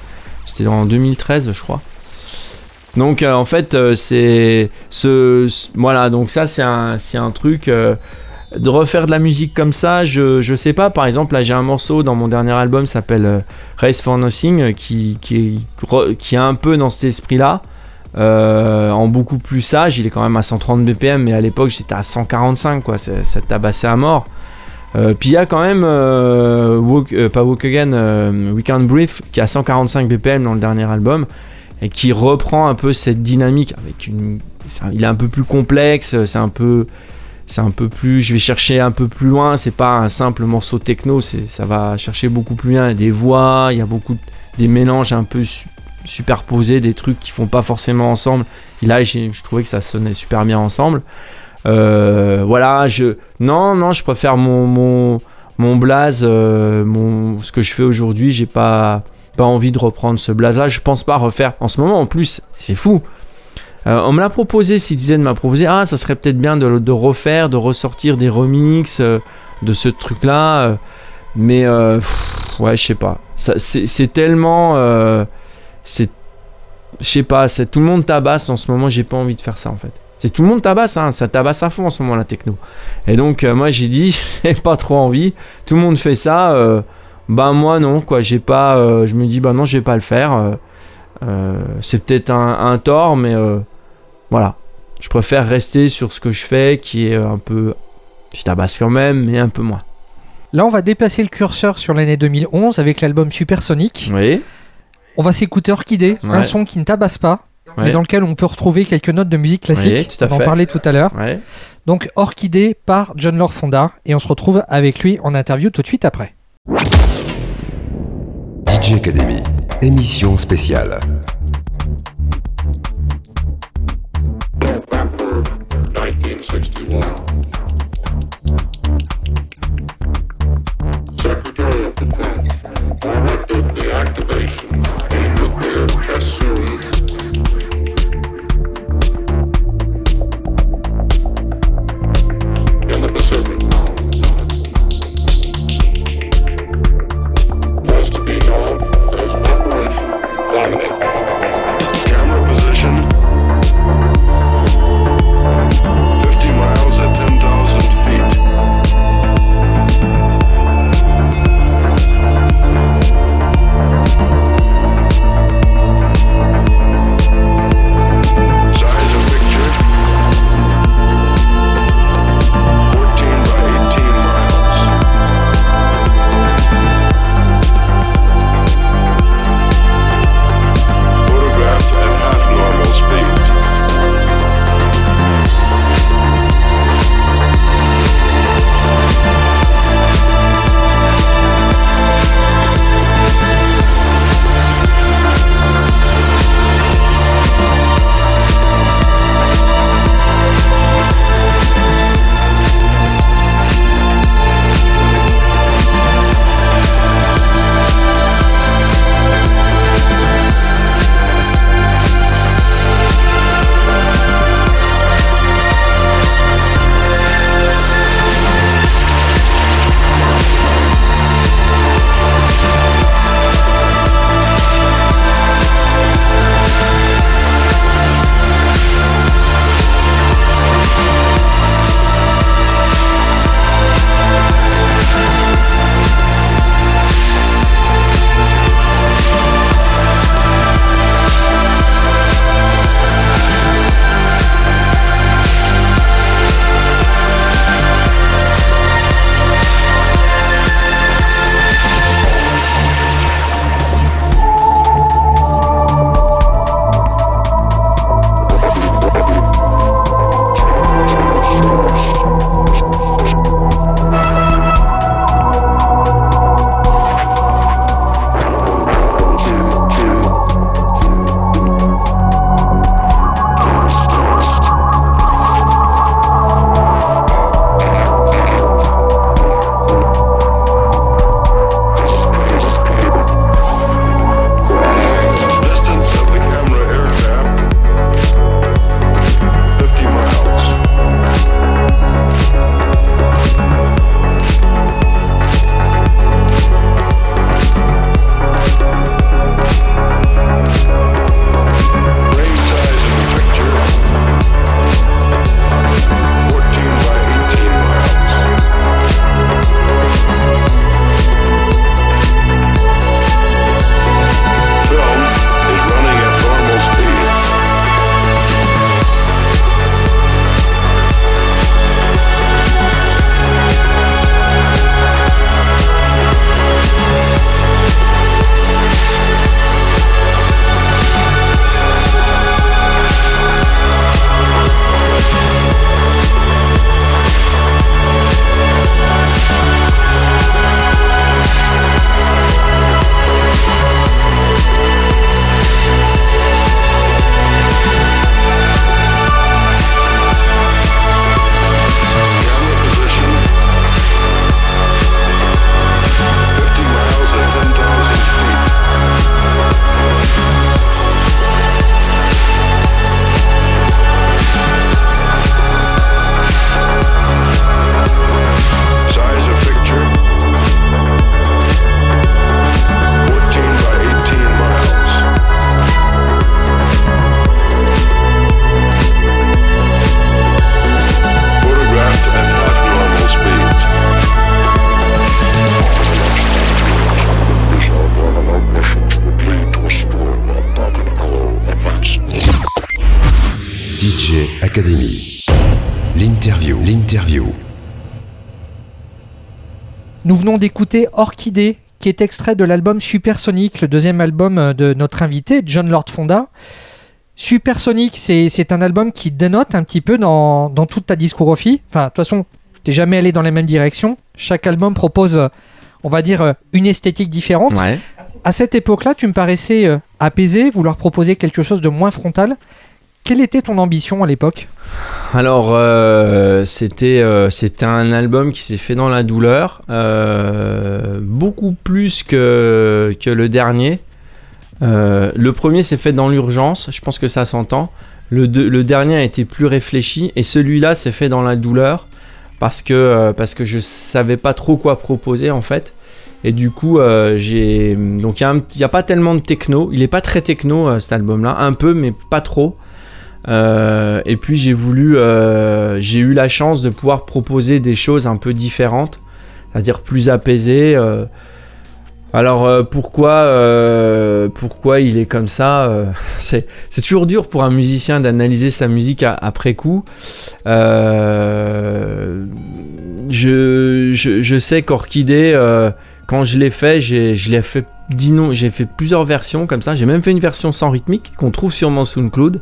C: c'était en 2013, je crois. Donc euh, en fait, euh, c'est ce, voilà, donc ça c'est un, un truc. euh, de refaire de la musique comme ça, je, je sais pas. Par exemple, là, j'ai un morceau dans mon dernier album s'appelle Race for Nothing, qui, qui, est, qui est un peu dans cet esprit-là. en beaucoup plus sage, il est quand même à 130 BPM, mais à l'époque j'étais à 145, quoi, ça, tabassait à mort. Puis il y a quand même, Walk- pas Walk Again, We Can't Breathe, qui a 145 BPM dans le dernier album, et qui reprend un peu cette dynamique avec une. il est un peu plus complexe, c'est un peu. C'est un peu plus. Je vais chercher un peu plus loin, c'est pas un simple morceau techno, ça va chercher beaucoup plus loin. Il y a des voix, il y a beaucoup. de- des mélanges un peu su- superposés, des trucs qui font pas forcément ensemble. Et là, je trouvais que ça sonnait super bien ensemble. Euh, voilà, je. Non, non, je préfère mon. mon mon blaze, euh, mon, ce que je fais aujourd'hui, j'ai pas, pas envie de reprendre ce blaze-là. Je pense pas refaire. En ce moment, en plus, c'est fou. Euh, on me l'a proposé, Citizen m'a proposé, ah, ça serait peut-être bien de, refaire, de ressortir des remixes euh, de ce truc-là. euh, mais, ouais, je sais pas. C'est tellement. c'est. Je sais pas, c'est- tout le monde tabasse en ce moment, j'ai pas envie de faire ça en fait. C'est tout le monde tabasse, hein, ça tabasse à fond en ce moment la techno. Et donc, moi j'ai dit, j'ai pas trop envie. Tout le monde fait ça. Bah, moi non, quoi. J'ai pas. euh, je me dis, bah non, je vais pas le faire. euh, euh, c'est peut-être un, un tort, mais voilà. Je préfère rester sur ce que je fais, qui est un peu. Je tabasse quand même, mais un peu moins.
B: Là, on va déplacer le curseur sur l'année 2011 avec l'album Supersonic.
C: Oui.
B: On va s'écouter Orchidée, un son qui ne tabasse pas, mais
C: Ouais.
B: dans lequel on peut retrouver quelques notes de musique classique.
C: Oui, tout à
B: on en parlait tout à l'heure.
C: Ouais.
B: Donc Orchidée par John Lord Fonda et on se retrouve avec lui en interview tout de suite après.
A: Academy, émission spéciale.
E: Secretary of Defense directed the activation of nuclear
B: venons d'écouter Orchidée, qui est extrait de l'album Supersonic, le deuxième album euh, de notre invité, John Lord Fonda. Supersonic, c'est c'est un album qui dénote un petit peu dans, dans toute ta discographie. Enfin, de toute façon, t'es jamais allé dans les mêmes directions. Chaque album propose, euh, on va dire, euh, une esthétique différente.
C: Ouais.
B: À cette époque-là, tu me paraissais apaisé, vouloir proposer quelque chose de moins frontal. Quelle était ton ambition à l'époque
C: Alors, euh, c'était euh, c'était un album qui s'est fait dans la douleur, euh, beaucoup plus que, que le dernier. Le premier s'est fait dans l'urgence, je pense que ça s'entend. Le, le dernier a été plus réfléchi et celui-là s'est fait dans la douleur parce que, parce que je savais pas trop quoi proposer en fait. Et du coup, j'ai. Donc, il n'y a, pas tellement de techno. Il est pas très techno cet album-là. Un peu, mais pas trop. Euh, et puis j'ai voulu, euh, j'ai eu la chance de pouvoir proposer des choses un peu différentes, c'est-à-dire plus apaisées. euh. Alors pourquoi, pourquoi il est comme ça C'est toujours dur pour un musicien d'analyser sa musique après coup. Je, sais qu'Orchidée, quand je l'ai fait, j'ai- je l'ai fait, j'ai fait plusieurs versions comme ça. J'ai même fait une version sans rythmique qu'on trouve sur mon SoundCloud.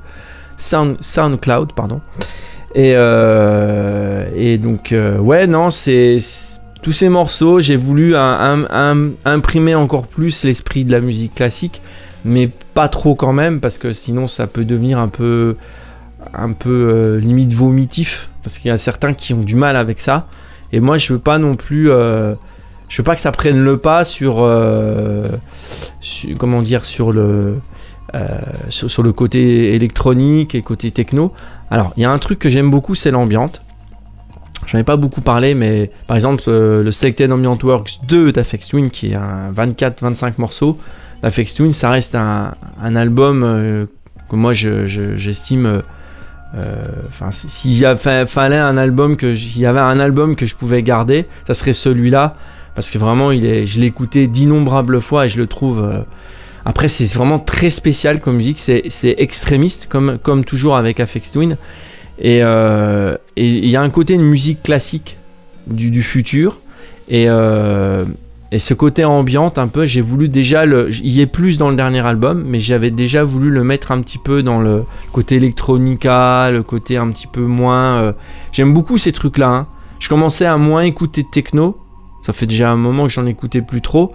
C: Sound, SoundCloud, pardon. Et, euh, donc, euh, ouais, non, c'est tous ces morceaux, j'ai voulu imprimer encore plus l'esprit de la musique classique, mais pas trop quand même, parce que sinon ça peut devenir un peu, un peu euh, limite vomitif, parce qu'il y a certains qui ont du mal avec ça. Et moi, je veux pas non plus, je veux pas que ça prenne le pas sur, comment dire, sur le sur, sur le côté électronique et côté techno. Alors, il y a un truc que j'aime beaucoup, c'est l'ambiante. J'en ai pas beaucoup parlé, mais par exemple, euh, le Selected Ambient Works 2 d'Afex Twin, qui est un 24-25 morceaux d'Afex Twin, ça reste un, un album euh, que moi je- je- j'estime. euh, euh, Enfin, si- s'il y a- fa- fallait un album que y avait un album que je pouvais garder, ça serait celui-là, parce que vraiment, il est, je l'ai écouté d'innombrables fois et je le trouve. euh, après, c'est vraiment très spécial comme musique, c'est extrémiste, comme, toujours avec Afex Twin. Et euh, et il y a un côté une musique classique du, futur. Et, euh, et ce côté ambiante, un peu, j'ai voulu déjà le. Y est plus dans le dernier album, mais j'avais déjà voulu le mettre un petit peu dans le côté électronica, le côté un petit peu moins. euh, J'aime beaucoup ces trucs-là. hein. Je commençais à moins écouter de techno. Ça fait déjà un moment que j'en écoutais plus trop.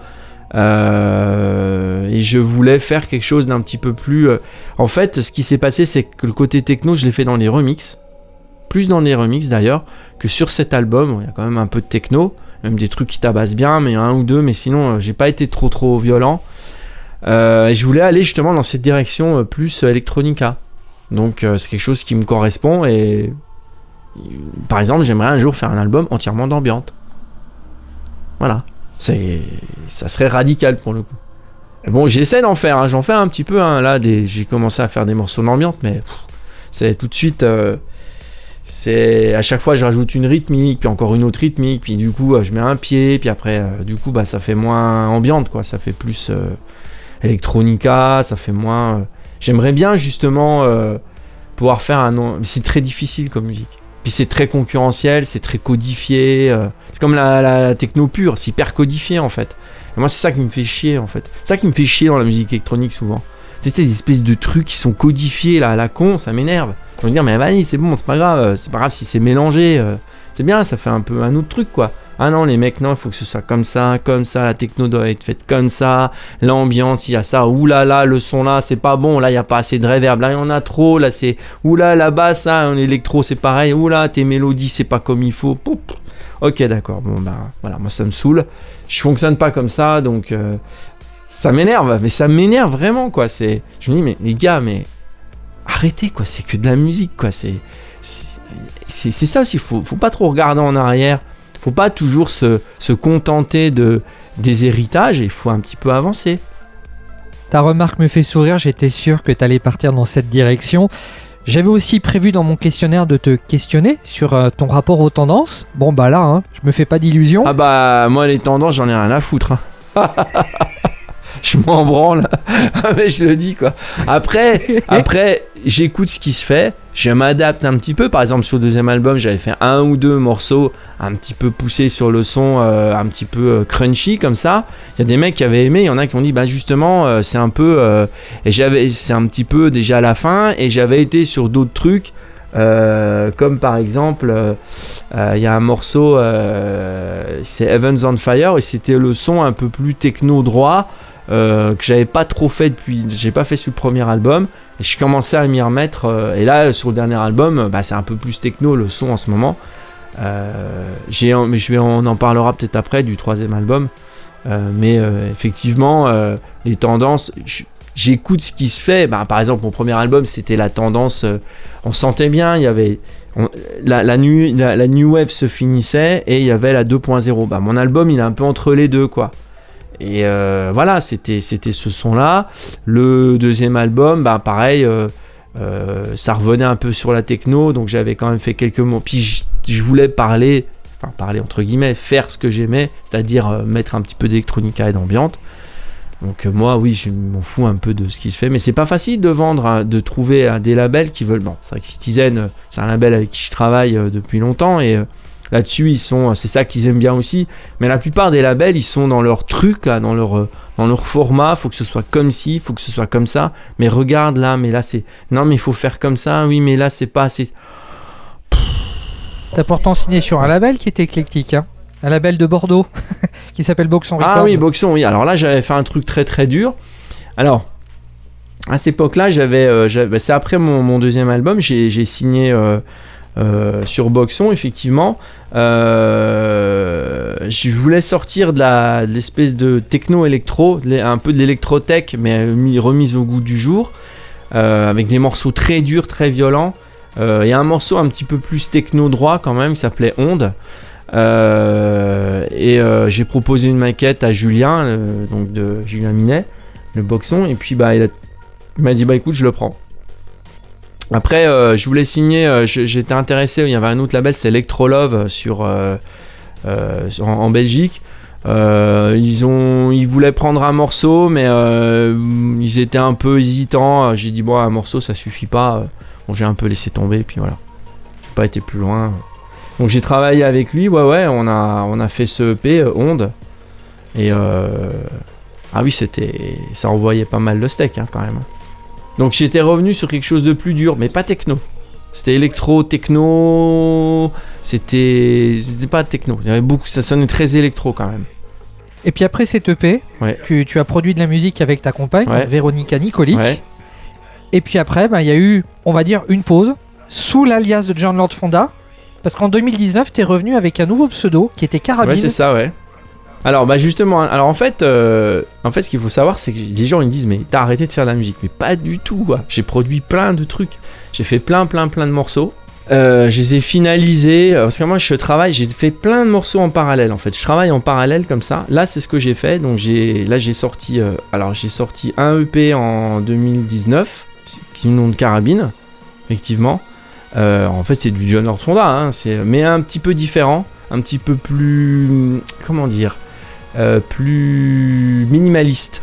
C: Euh, et je voulais faire quelque chose d'un petit peu plus. euh, En fait, ce qui s'est passé, c'est que le côté techno, je l'ai fait dans les remixes. Plus dans les remixes d'ailleurs, que sur cet album. Il y a quand même un peu de techno, même des trucs qui tabassent bien, mais un ou deux. Mais sinon, euh, j'ai pas été trop trop violent. Et je voulais aller justement dans cette direction plus electronica. Donc c'est quelque chose qui me correspond et par exemple j'aimerais un jour faire un album entièrement d'ambiante. Voilà. C'est ça serait radical pour le coup. Bon j'essaie d'en faire, hein, j'en fais un petit peu hein, là j'ai commencé à faire des morceaux d'ambiante mais c'est tout de suite euh, c'est à chaque fois je rajoute une rythmique puis encore une autre rythmique puis du coup euh, je mets un pied puis après euh, du coup bah ça fait moins ambiante quoi, ça fait plus euh, electronica, ça fait moins. J'aimerais bien justement pouvoir faire un. C'est très difficile comme musique. Puis c'est très concurrentiel, c'est très codifié. euh, c'est comme la, techno pure, c'est hyper codifié en fait. Et moi, c'est ça qui me fait chier en fait. C'est ça qui me fait chier dans la musique électronique souvent. C'est ces espèces de trucs qui sont codifiés là à la con, ça m'énerve. Je me dire, mais vas-y, c'est bon, c'est pas grave, euh, c'est pas grave si c'est mélangé. euh, c'est bien, ça fait un peu un autre truc quoi. Ah non, les mecs, non, il faut que ce soit comme ça, comme ça, la techno doit être faite comme ça, l'ambiance, il y a ça, oulala, là le son là, c'est pas bon, là, il y a pas assez de reverb, là, il y en a trop, là, c'est, oula, la basse, là, en électro, c'est pareil, oula, tes mélodies, c'est pas comme il faut. Ok, d'accord, bon, bah, voilà, moi, ça me saoule, je fonctionne pas comme ça, donc, euh, ça m'énerve, mais ça m'énerve vraiment, quoi, c'est, je me dis, mais les gars, mais, arrêtez, quoi, c'est que de la musique, quoi, c'est, c'est c'est ça aussi, faut, faut pas trop regarder en arrière, faut pas toujours se, se contenter de, des héritages, il faut un petit peu avancer.
B: Ta remarque me fait sourire, j'étais sûr que tu allais partir dans cette direction. J'avais aussi prévu dans mon questionnaire de te questionner sur euh, ton rapport aux tendances. Bon bah là, hein, je me fais pas d'illusions.
C: Ah bah moi les tendances j'en ai rien à foutre. hein. je m'en branle. mais je le dis quoi. Après, après j'écoute ce qui se fait, je m'adapte un petit peu. Par exemple, sur le deuxième album, j'avais fait un ou deux morceaux un petit peu poussés sur le son, euh, un petit peu euh, crunchy comme ça. Il y a des mecs qui avaient aimé, il y en a qui ont dit bah justement, euh, c'est un peu. euh, et j'avais, c'est un petit peu déjà à la fin, et j'avais été sur d'autres trucs. euh, comme par exemple, euh, euh, il y a un morceau, c'est Heavens on Fire, et c'était le son un peu plus techno droit euh, que j'avais pas trop fait depuis, j'ai pas fait sur le premier album, et je commençais à m'y remettre. euh, et là, sur le dernier album, euh, bah, c'est un peu plus techno le son en ce moment. J'ai, mais je vais, on en parlera peut-être après du troisième album. Mais effectivement, les tendances, j'écoute ce qui se fait. Bah, par exemple, mon premier album, c'était la tendance. on sentait bien, il y avait. la, nu- la New Wave se finissait et il y avait la 2.0. Bah, mon album, il est un peu entre les deux, quoi. Et euh, voilà, c'était ce son-là. Le deuxième album, bah, pareil, euh, euh, ça revenait un peu sur la techno, donc j'avais quand même fait quelques mots. Puis je, voulais parler, enfin parler entre guillemets, faire ce que j'aimais, c'est-à-dire mettre un petit peu d'électronica et d'ambiante. Donc moi, oui, je m'en fous un peu de ce qui se fait, mais c'est pas facile de vendre, hein, de trouver euh, des labels qui veulent. Bon, c'est vrai que Citizen, c'est un label avec qui je travaille depuis longtemps et là-dessus, ils sont, c'est ça qu'ils aiment bien aussi. Mais la plupart des labels, ils sont dans leur truc, là, dans leur, euh, dans leur format. Faut que ce soit comme ci, faut que ce soit comme ça. Mais regarde là, mais là c'est, non, mais il faut faire comme ça. Oui, mais là c'est pas assez.
B: T'as pourtant signé sur un label qui était éclectique, hein. un label de Bordeaux qui s'appelle Boxon Records.
C: Ah oui, Boxon, oui. Alors là, j'avais fait un truc très très dur. Alors, à cette époque-là, j'avais, euh, c'est après mon, mon deuxième album, j'ai, j'ai signé euh, euh, sur Boxon, effectivement. Euh, je voulais sortir de, l'espèce de techno-électro, de l'é- un peu de l'électrotech, mais euh, mis- remise au goût du jour, avec des morceaux très durs, très violents. Il y a un morceau un petit peu plus techno-droit quand même, qui s'appelait Onde. Et j'ai proposé une maquette à Julien, donc de Julien Minet, le boxon, et puis bah il m'a dit bah écoute je le prends. Après euh, je voulais signer, euh, j'étais intéressé, il y avait un autre label, c'est Electrolove euh, sur- en, Belgique. Ils ont, ils voulaient prendre un morceau, mais ils étaient un peu hésitants. J'ai dit bon un morceau ça suffit pas. J'ai un peu laissé tomber, puis voilà. J'ai pas été plus loin. Donc j'ai travaillé avec lui, ouais ouais, on a, on a fait ce EP, Onde. Et ah oui, c'était, ça envoyait pas mal le steak hein, quand même. Donc j'étais revenu sur quelque chose de plus dur, mais pas techno. C'était électro, techno, c'était, c'était pas techno. Il y avait beaucoup, ça sonnait très électro quand même.
B: Et puis après cette EP,
C: Ouais.
B: tu, tu as produit de la musique avec ta compagne,
C: Ouais.
B: Véronica Nicolic.
C: Ouais.
B: Et puis après, bah, il y a eu, on va dire, une pause sous l'alias de John Lord Fonda. Parce qu'en 2019, tu es revenu avec un nouveau pseudo qui était Carabine.
C: Ouais, c'est ça, ouais. Alors, bah justement, alors en fait, euh, en fait, ce qu'il faut savoir, c'est que des gens ils me disent, mais t'as arrêté de faire de la musique, mais pas du tout. quoi. J'ai produit plein de trucs, j'ai fait plein, plein, plein de morceaux. Euh, je les ai finalisés euh, parce que moi je travaille, j'ai fait plein de morceaux en parallèle en fait. Je travaille en parallèle comme ça. Là c'est ce que j'ai fait. Donc j'ai là j'ai sorti alors j'ai sorti un EP en 2019 qui me nom de carabine effectivement. En fait c'est du John Lord hein, mais un petit peu différent, un petit peu plus comment dire euh, plus minimaliste.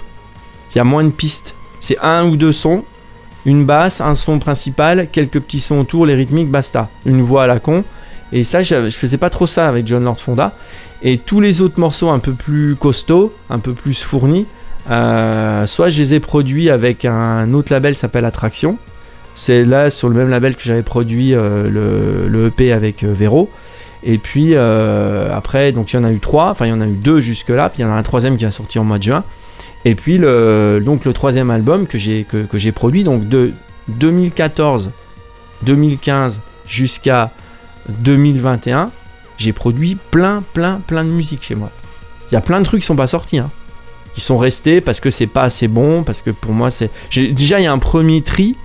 C: Il y a moins de pistes. C'est un ou deux sons, une basse, un son principal, quelques petits sons autour, les rythmiques, basta. Une voix à la con. Et ça, je, je faisais pas trop ça avec John Lord Fonda. Et tous les autres morceaux un peu plus costauds, un peu plus fournis, euh, soit je les ai produits avec un autre label s'appelle Attraction. C'est là sur le même label que j'avais produit euh, le, le EP avec Véro. Et puis euh, après, donc il y en a eu trois, enfin il y en a eu deux jusque-là, puis il y en a un troisième qui a sorti en mois de juin. Et puis le, donc le troisième album que j'ai que, que produit, donc de 2014, 2015 jusqu'à 2021, j'ai produit plein, plein, plein de musique chez moi. Il y a plein de trucs qui sont pas sortis, hein, qui sont restés parce que c'est pas assez bon, parce que pour moi c'est. Déjà il y a un premier tri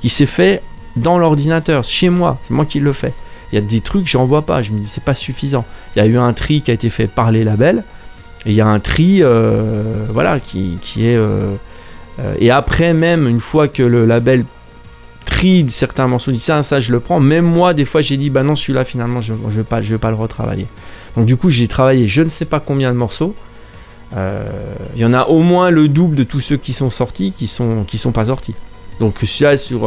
C: qui s'est fait dans l'ordinateur, chez moi, c'est moi qui le fais. Il y a des trucs j'en vois pas, je me dis c'est pas suffisant. Il y a eu un tri qui a été fait par les labels, et il y a un tri, euh, voilà, qui, qui est. euh, euh, et après même, une fois que le label trie certains morceaux, dit ça, ça je le prends. Même moi, des fois, j'ai dit bah non, celui-là finalement, je, je vais pas, je vais pas le retravailler. Donc du coup, j'ai travaillé, je ne sais pas combien de morceaux. Il y en a au moins le double de tous ceux qui sont sortis qui sont, qui sont pas sortis. Donc ça sur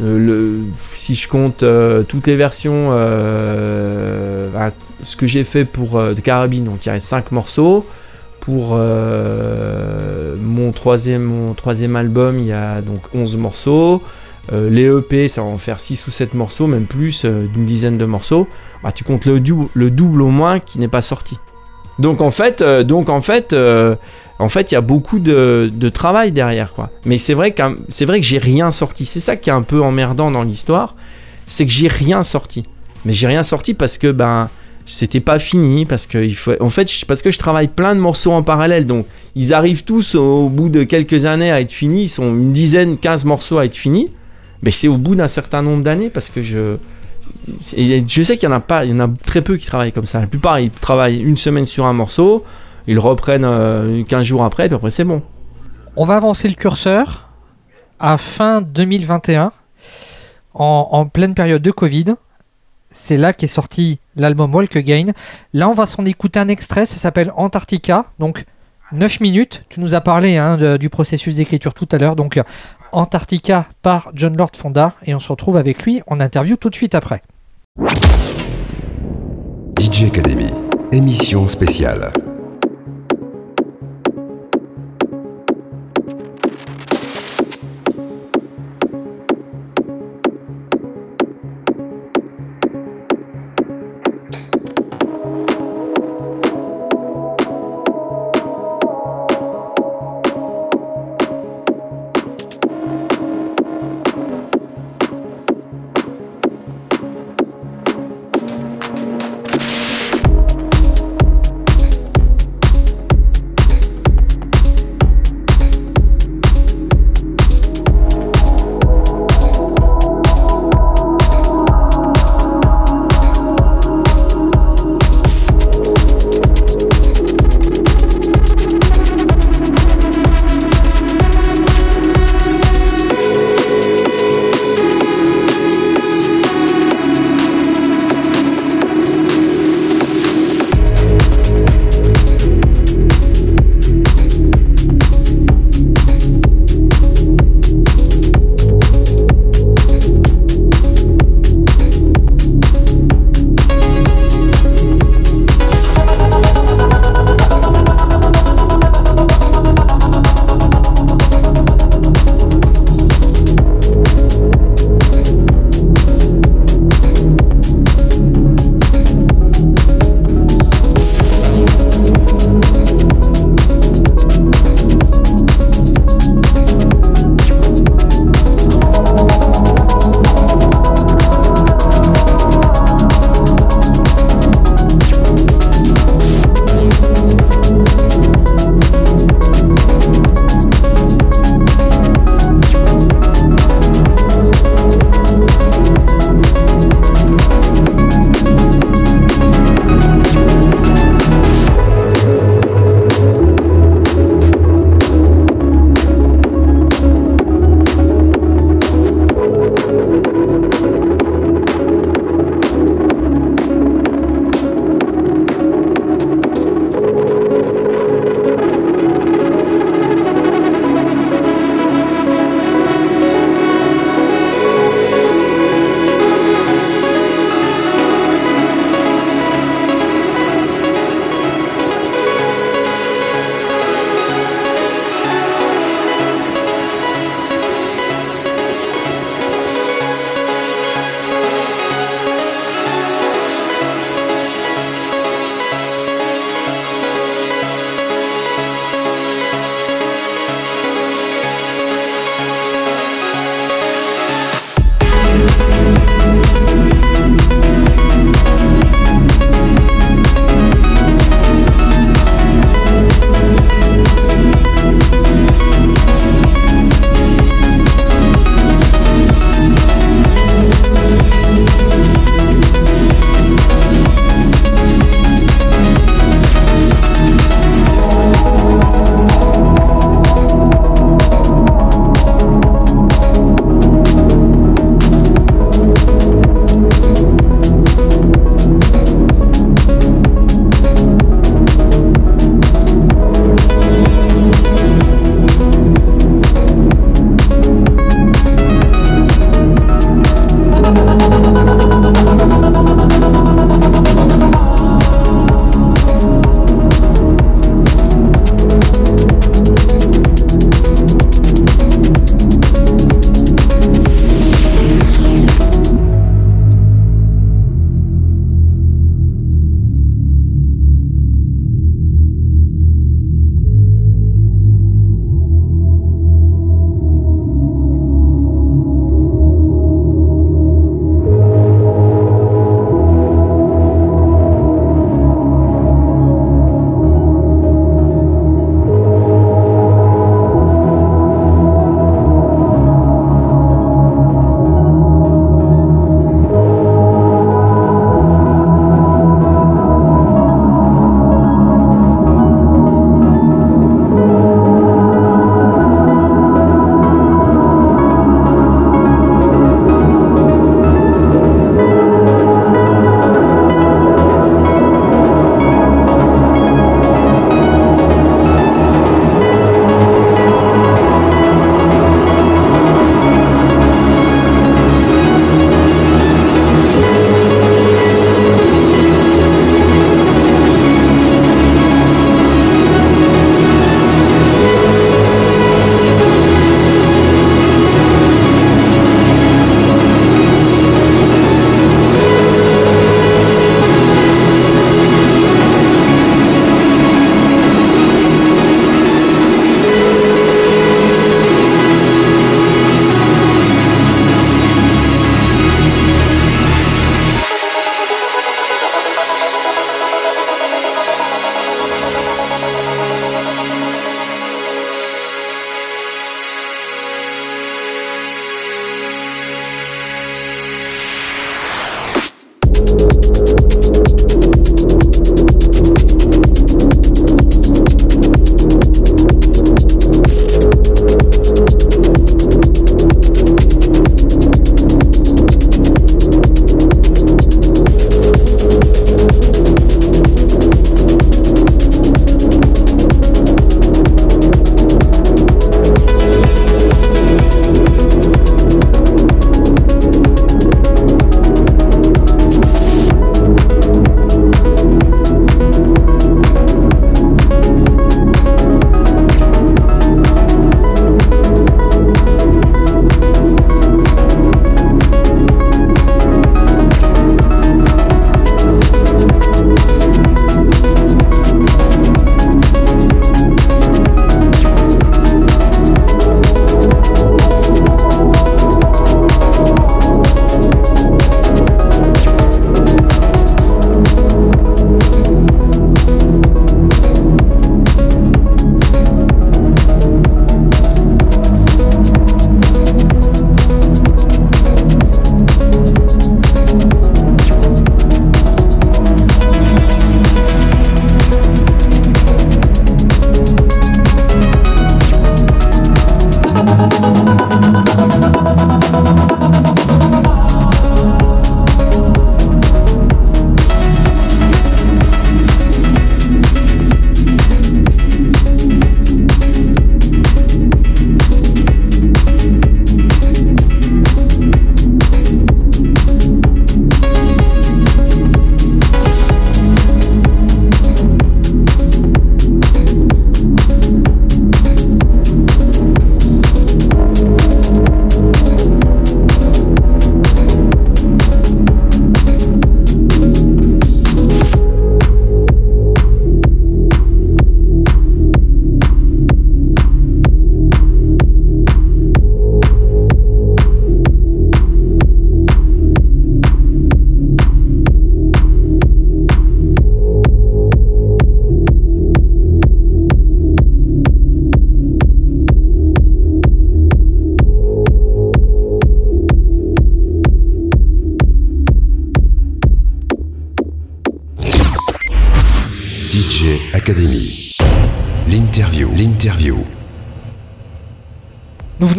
C: le, le- si je compte euh, toutes les versions, euh, ce que j'ai fait pour euh, de carabine, donc il y a 5 morceaux. Pour euh, mon, troisième, album, il y a donc 11 morceaux. Euh, les EP, ça va en faire 6 ou 7 morceaux, même plus, euh, d'une dizaine de morceaux. Bah, tu comptes le double au moins qui n'est pas sorti. Donc en fait, euh, euh, en fait, il y a beaucoup de, travail derrière, quoi. Mais c'est vrai que j'ai rien sorti. C'est ça qui est un peu emmerdant dans l'histoire, c'est que j'ai rien sorti. Mais j'ai rien sorti parce que ben c'était pas fini, parce que en fait, parce que je travaille plein de morceaux en parallèle. Donc ils arrivent tous au, au bout de quelques années à être finis. Ils sont une dizaine, 15 morceaux à être finis. Mais c'est au bout d'un certain nombre d'années parce que je et je sais qu'il y en a pas, il y en a très peu qui travaillent comme ça. La plupart, ils travaillent une semaine sur un morceau, ils reprennent euh, 15 jours après, puis après c'est bon.
B: On va avancer le curseur à fin 2021, en, pleine période de Covid. C'est là qu'est sorti l'album Walk Again. Là, on va s'en écouter un extrait, ça s'appelle Antarctica. Donc, 9 minutes. Tu nous as parlé hein, du processus d'écriture tout à l'heure. Donc, Antarctica par John Lord Fonda. Et on se retrouve avec lui en interview tout de suite après.
A: DJ Academy, émission spéciale.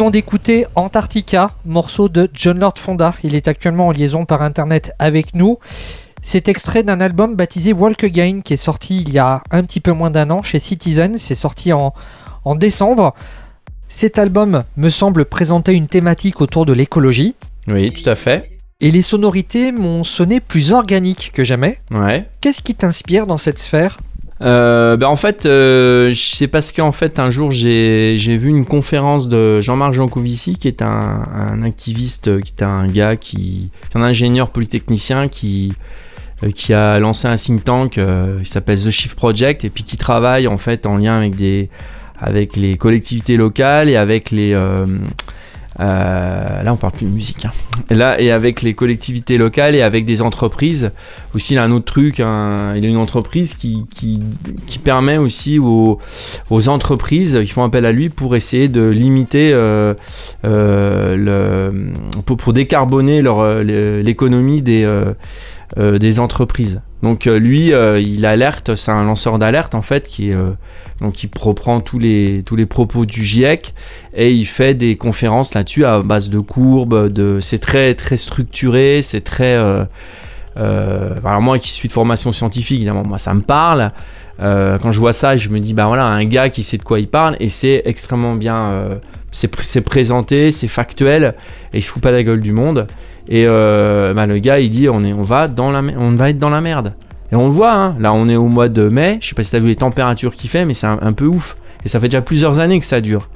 B: Venons d'écouter Antarctica, morceau de John Lord Fonda. Il est actuellement en liaison par internet avec nous. C'est extrait d'un album baptisé Walk Again qui est sorti il y a un petit peu moins d'un an chez Citizen. C'est sorti en, en décembre. Cet album me semble présenter une thématique autour de l'écologie.
C: Oui, tout à fait.
B: Et les sonorités m'ont sonné plus organiques que jamais.
C: Ouais.
B: Qu'est-ce qui t'inspire dans cette sphère?
C: Euh, ben en fait, euh, c'est parce qu'en fait, un jour, j'ai vu une conférence de Jean-Marc Jancovici, qui est un, un activiste, euh, qui est un gars qui, un ingénieur polytechnicien qui, euh, qui a lancé un think tank euh, qui s'appelle The Shift Project et puis qui travaille en fait en lien avec des avec les collectivités locales et avec les euh, là on parle plus de musique hein. là et avec les collectivités locales et avec des entreprises aussi il a un autre truc il a une entreprise qui, permet aussi aux, entreprises qui font appel à lui pour essayer de limiter euh, euh, pour, décarboner l'économie des, des entreprises. Donc lui, il alerte, c'est un lanceur d'alerte en fait qui est, donc il reprend tous les tous les propos du GIEC et il fait des conférences là-dessus à base de courbes, c'est très très structuré, c'est très euh, euh, alors moi qui suis de formation scientifique, évidemment, moi ça me parle. Euh, quand je vois ça, je me dis bah voilà un gars qui sait de quoi il parle et c'est extrêmement bien, c'est pr- c'est présenté, c'est factuel et il se fout pas la gueule du monde. Et bah, le gars il dit on est on va dans la on va être dans la merde. Et on le voit hein, là on est au mois de mai, je sais pas si t'as vu les températures qu'il fait mais c'est un, peu ouf et ça fait déjà plusieurs années que ça dure.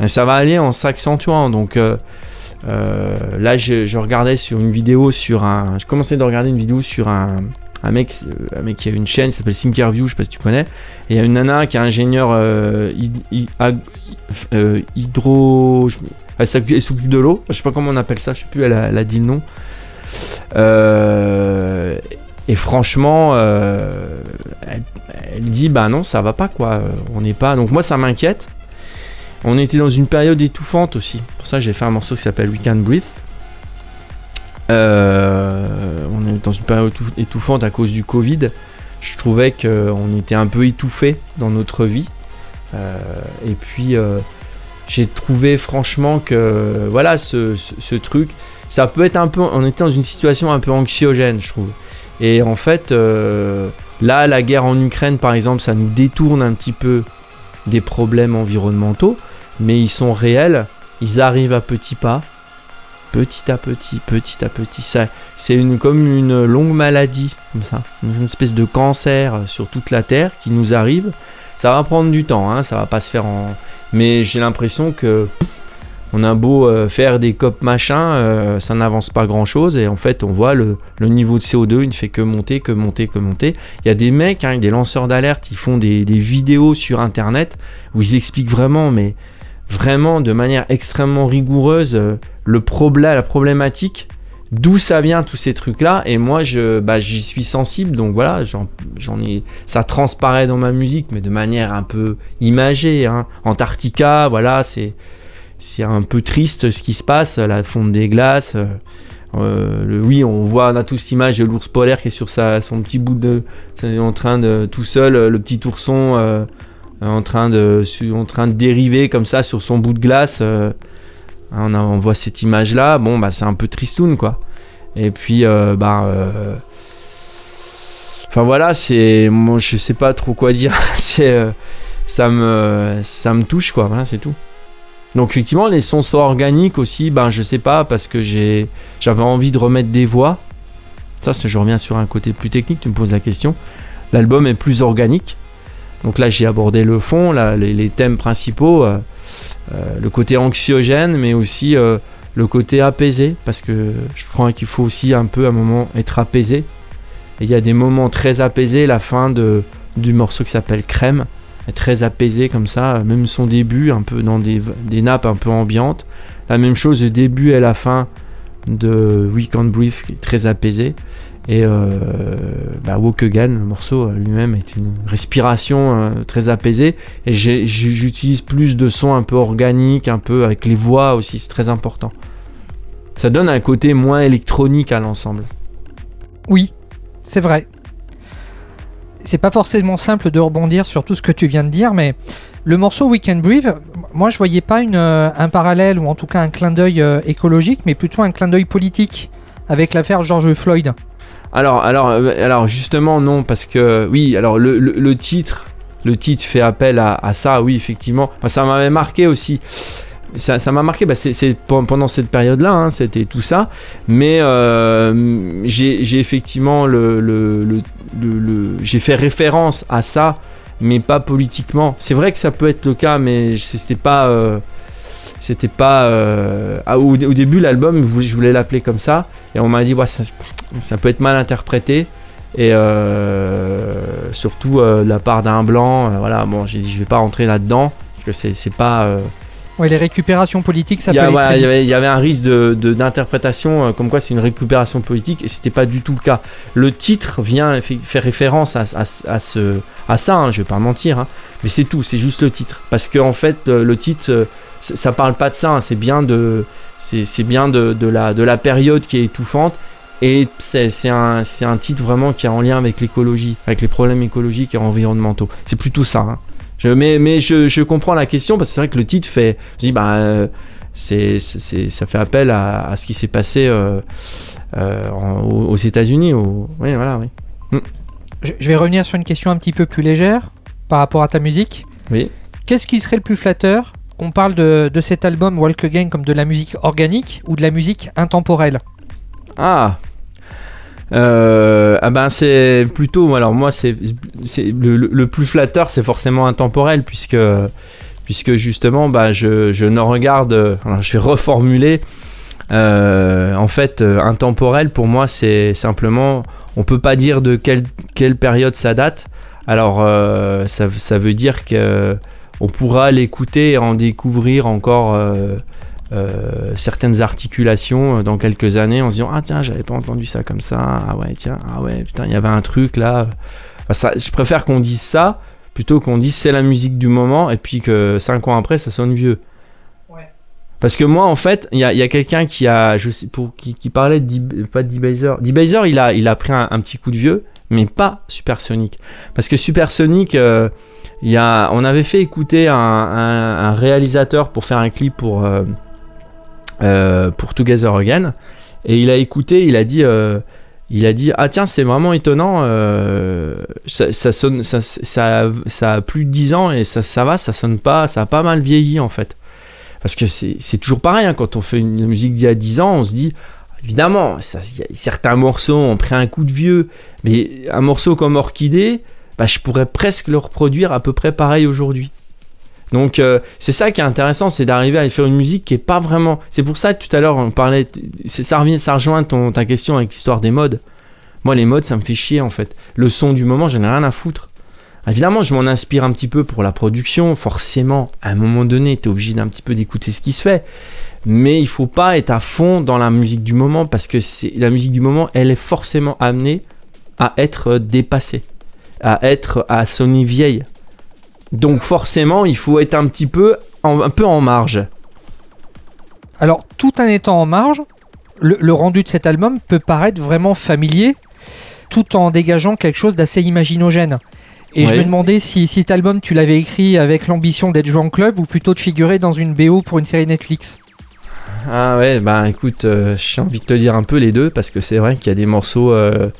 C: Et ça va aller en s'accentuant donc euh, euh, là je, regardais sur une vidéo sur un je commençais de regarder une vidéo sur un un mec, euh, un mec qui a une chaîne qui s'appelle Thinkerview, je sais pas si tu connais. Et il y a une nana qui est euh, euh, hydro. elle s'occupe de l'eau. Je sais pas comment on appelle ça, je sais plus, elle a, elle a dit le nom. Euh, et franchement, euh, elle, dit bah non, ça va pas quoi. Euh, On n'est pas. Donc moi, ça m'inquiète. On était dans une période étouffante aussi. Pour ça, j'ai fait un morceau qui s'appelle We Can Breathe. Euh, on est dans une période étou- étouffante à cause du Covid. Je trouvais qu'on était un peu étouffé dans notre vie. Et puis, j'ai trouvé franchement que voilà, ce, ce- ce truc, ça peut être un peu. On était dans une situation un peu anxiogène, je trouve. Et en fait, euh, là, la guerre en Ukraine, par exemple, ça nous détourne un petit peu des problèmes environnementaux, mais ils sont réels. Ils arrivent à petits pas petit à petit, petit à petit. Ça, c'est une, comme une longue maladie, comme ça, une espèce de cancer sur toute la Terre qui nous arrive. Ça va prendre du temps, hein, ça va pas se faire en. Mais j'ai l'impression que on a beau euh, faire des copes machin, euh, ça n'avance pas grand chose et en fait on voit le, niveau de CO2 il ne fait que monter, que monter, que monter. Il y a des mecs, hein, des lanceurs d'alerte, ils font des, vidéos sur internet où ils expliquent vraiment, mais vraiment de manière extrêmement rigoureuse euh, le problème, la problématique, d'où ça vient tous ces trucs-là. Et moi, je, bah, j'y suis sensible, donc voilà, j'en, j'en ai, ça transparaît dans ma musique, mais de manière un peu imagée. Hein. Antarctica, voilà, c'est, c'est un peu triste ce qui se passe, la fonte des glaces. euh, euh, oui, on voit, on a tous cette image de l'ours polaire qui est sur sa, son petit bout de, en train de tout seul, le petit ourson. euh, en train de en train de dériver comme ça sur son bout de glace on, a- voit cette image là bon bah c'est un peu tristoun quoi et puis bah enfin voilà c'est moi je sais pas trop quoi dire c'est ça me ça me touche quoi voilà c'est tout donc effectivement les sons sont organiques aussi ben je sais pas parce que j'avais envie de remettre des voix. Ça je reviens sur un côté plus technique tu me poses la question. L'album est plus organique. Donc là, j'ai abordé le fond, là, les, thèmes principaux, euh, euh, le côté anxiogène, mais aussi euh, le côté apaisé, parce que je crois qu'il faut aussi un peu à un moment être apaisé. Et il y a des moments très apaisés, la fin de, du morceau qui s'appelle Crème très apaisé comme ça, même son début, un peu dans des, des nappes un peu ambiantes. La même chose, le début et la fin de We Can't Breathe, qui est très apaisé. Et euh, bah, Walk Again, le morceau euh, lui-même est une respiration euh, très apaisée. Et j'utilise plus de sons un peu organiques, un peu avec les voix aussi, c'est très important. Ça donne un côté moins électronique à l'ensemble.
B: Oui, c'est vrai. C'est pas forcément simple de rebondir sur tout ce que tu viens de dire, mais le morceau We Can Breathe, moi je voyais pas euh, un parallèle ou en tout cas un clin d'œil euh, écologique, mais plutôt un clin d'œil politique avec l'affaire George Floyd.
C: Alors, alors, euh, alors justement non, parce que oui, alors le, titre, le titre fait appel à, ça, oui effectivement. Ça m'avait marqué aussi. Ça m'a marqué, bah, c'est c'est pen- pendant cette période-là, hein, c'était tout ça. Mais euh, j'ai effectivement le, j'ai fait référence à ça, mais pas politiquement. C'est vrai que ça peut être le cas, mais c'était pas. euh, c'était pas euh, au, début l'album je voulais- l'appeler comme ça et on m'a dit ça, ça peut être mal interprété et surtout de la part d'un blanc voilà bon j'ai dit je vais pas rentrer là dedans parce que c'est pas
B: Ouais, les récupérations politiques, ça
C: il y,
B: peut
C: a- voilà, il y avait, il y avait un risque de- de- d'interprétation euh, comme quoi c'est une récupération politique et c'était pas du tout le cas le titre vient faire référence à, à- à ce, à ça hein, je vais pas mentir hein, mais c'est tout c'est juste le titre parce que en fait euh, le titre euh, ça ça parle pas de ça hein, c'est bien de c'est c'est bien de, de la, de la période qui est étouffante et c'est c'est un, c'est un titre vraiment qui est en lien avec l'écologie, avec les problèmes écologiques et environnementaux. C'est plutôt ça. hein. Je, mais mais je, je comprends la question parce que c'est vrai que le titre fait. Je dis, bah, euh, c'est, ça fait appel à, à ce qui s'est passé euh, euh, en- aux, États-Unis. au- Oui, voilà, oui.
B: Je je vais revenir sur une question un petit peu plus légère par rapport à ta musique.
C: Oui.
B: Qu'est-ce qui serait le plus flatteur qu'on parle de, de cet album Walk Again comme de la musique organique ou de la musique intemporelle?
C: Ah Euh, ah ben c'est plutôt alors moi c'est le, le- plus flatteur c'est forcément intemporel puisque puisque justement bah je, je ne regarde je vais reformuler Euh, en fait euh, intemporel. Pour moi c'est simplement on peut pas dire de quelle, quelle période ça date. Alors ça, ça veut dire que on pourra l'écouter et en découvrir encore euh, certaines articulations euh, dans quelques années en se disant ah tiens j'avais pas entendu ça comme ça. Ah ouais tiens ah ouais putain il y avait un truc là. Enfin, ça, je préfère qu'on dise ça plutôt qu'on dise c'est la musique du moment et puis que cinq ans après ça sonne vieux.
B: Ouais.
C: parce que moi en fait il y a, a quelqu'un qui a je sais pour qui, qui parlait de D- pas de D-Baser D-Baser il a il a pris un, un petit coup de vieux mais pas Supersonic. Parce que Supersonic euh, il y a, on avait fait écouter un, un- un réalisateur pour faire un clip pour euh, pour Together Again. Et il a écouté il a dit euh, il a dit ah tiens c'est vraiment étonnant euh, ça, sonne ça, a plus de 10 ans et ça, va ça sonne pas ça a pas mal vieilli en fait. Parce que c'est toujours pareil hein, quand on fait une musique d'il y a 10 ans on se dit évidemment certains morceaux ont pris un coup de vieux mais un morceau comme Orchidée bah, je pourrais presque le reproduire à peu près pareil aujourd'hui donc euh, c'est ça qui est intéressant, c'est d'arriver à faire une musique qui est pas vraiment. C'est pour ça que tout à l'heure on parlait, ça revient, ça rejoint ta question avec l'histoire des modes. Moi les modes ça me fait chier en fait. Le son du moment j'en ai rien à foutre. Évidemment je m'en inspire un petit peu pour la production, forcément à un moment donné t'es obligé d'un petit peu d'écouter ce qui se fait. Mais il faut pas être à fond dans la musique du moment parce que la musique du moment elle est forcément amenée à être dépassée, à être à sonner vieille. Donc forcément, il faut être un petit peu en, un peu en marge.
B: Alors, tout en étant en marge, le, le rendu de cet album peut paraître vraiment familier, tout en dégageant quelque chose d'assez imaginogène. Et je me demandais si, si cet album, tu l'avais écrit avec l'ambition d'être joué en club ou plutôt de figurer dans une BO pour une série Netflix.
C: Ah ouais, bah écoute, euh, j'ai envie de te dire un peu les deux parce que c'est vrai qu'il y a des morceaux. euh,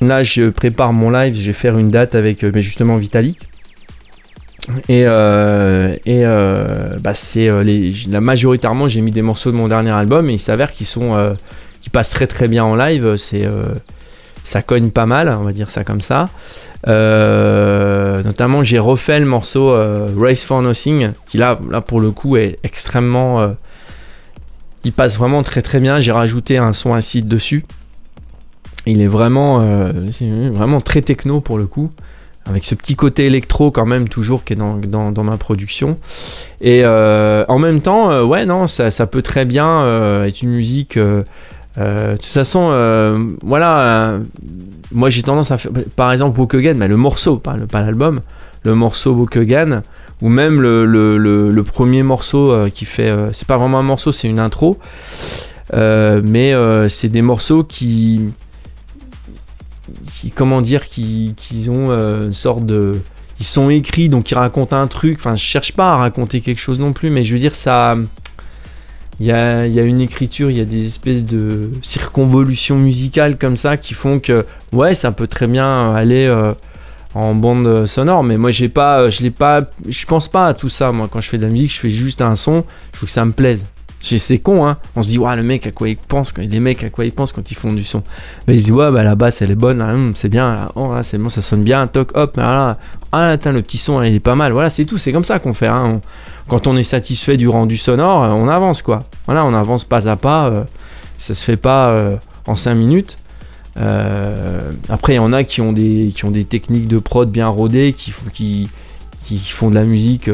C: Là, je prépare mon live, je vais faire une date avec euh, justement Vitalik. Et, euh, et euh, bah c'est euh, les, la majoritairement j'ai mis des morceaux de mon dernier album et il s'avère qu'ils sont passent très très bien en live. C'est ça cogne pas mal, on va dire ça comme ça. Notamment, j'ai refait le morceau Race for Nothing, qui là, là pour le coup est extrêmement. il passe vraiment très très bien. J'ai rajouté un son acide dessus. Il est vraiment, vraiment très techno pour le coup, avec ce petit côté électro quand même toujours qui est dans, ma production. Et euh, en même temps, euh, ouais non, ça, ça peut très bien euh, être une musique. de toute façon, voilà, moi j'ai tendance à faire, par exemple, Walk Again, mais le morceau, pas l'album, le morceau Walk Again, ou même le, le- premier morceau qui fait, c'est pas vraiment un morceau, c'est une intro, mais c'est des morceaux qui comment dire, qui, qu'ils ont euh, une sorte de. Ils sont écrits, donc ils racontent un truc. Enfin, je cherche pas à raconter quelque chose non plus, mais je veux dire, ça. Il y a, il y a une écriture, il y a des espèces de circonvolutions musicales comme ça qui font que, ouais, ça peut très bien aller euh, en bande sonore, mais moi, j'ai pas, je l'ai pas, je pense pas à tout ça. Moi, quand je fais de la musique, je fais juste un son, je veux que ça me plaise. C'est con, hein. On se dit, ouais, le mec, à quoi il pense quand les mecs, à quoi ils pensent quand ils font du son. Mais ils se disent, ouais, bah la basse, elle est bonne, hum, c'est bien, là. oh, c'est bon, ça sonne bien, toc, hop, là, ah, attends, le petit son, il est pas mal. Voilà, c'est tout, c'est comme ça qu'on fait. hein. Quand on est satisfait du rendu sonore, euh, on avance, quoi. Voilà, on avance pas à pas. euh, ça se fait pas euh, en 5 minutes. Euh, après, il y en a qui ont des, qui ont des techniques de prod bien rodées, qui, qui, qui font de la musique.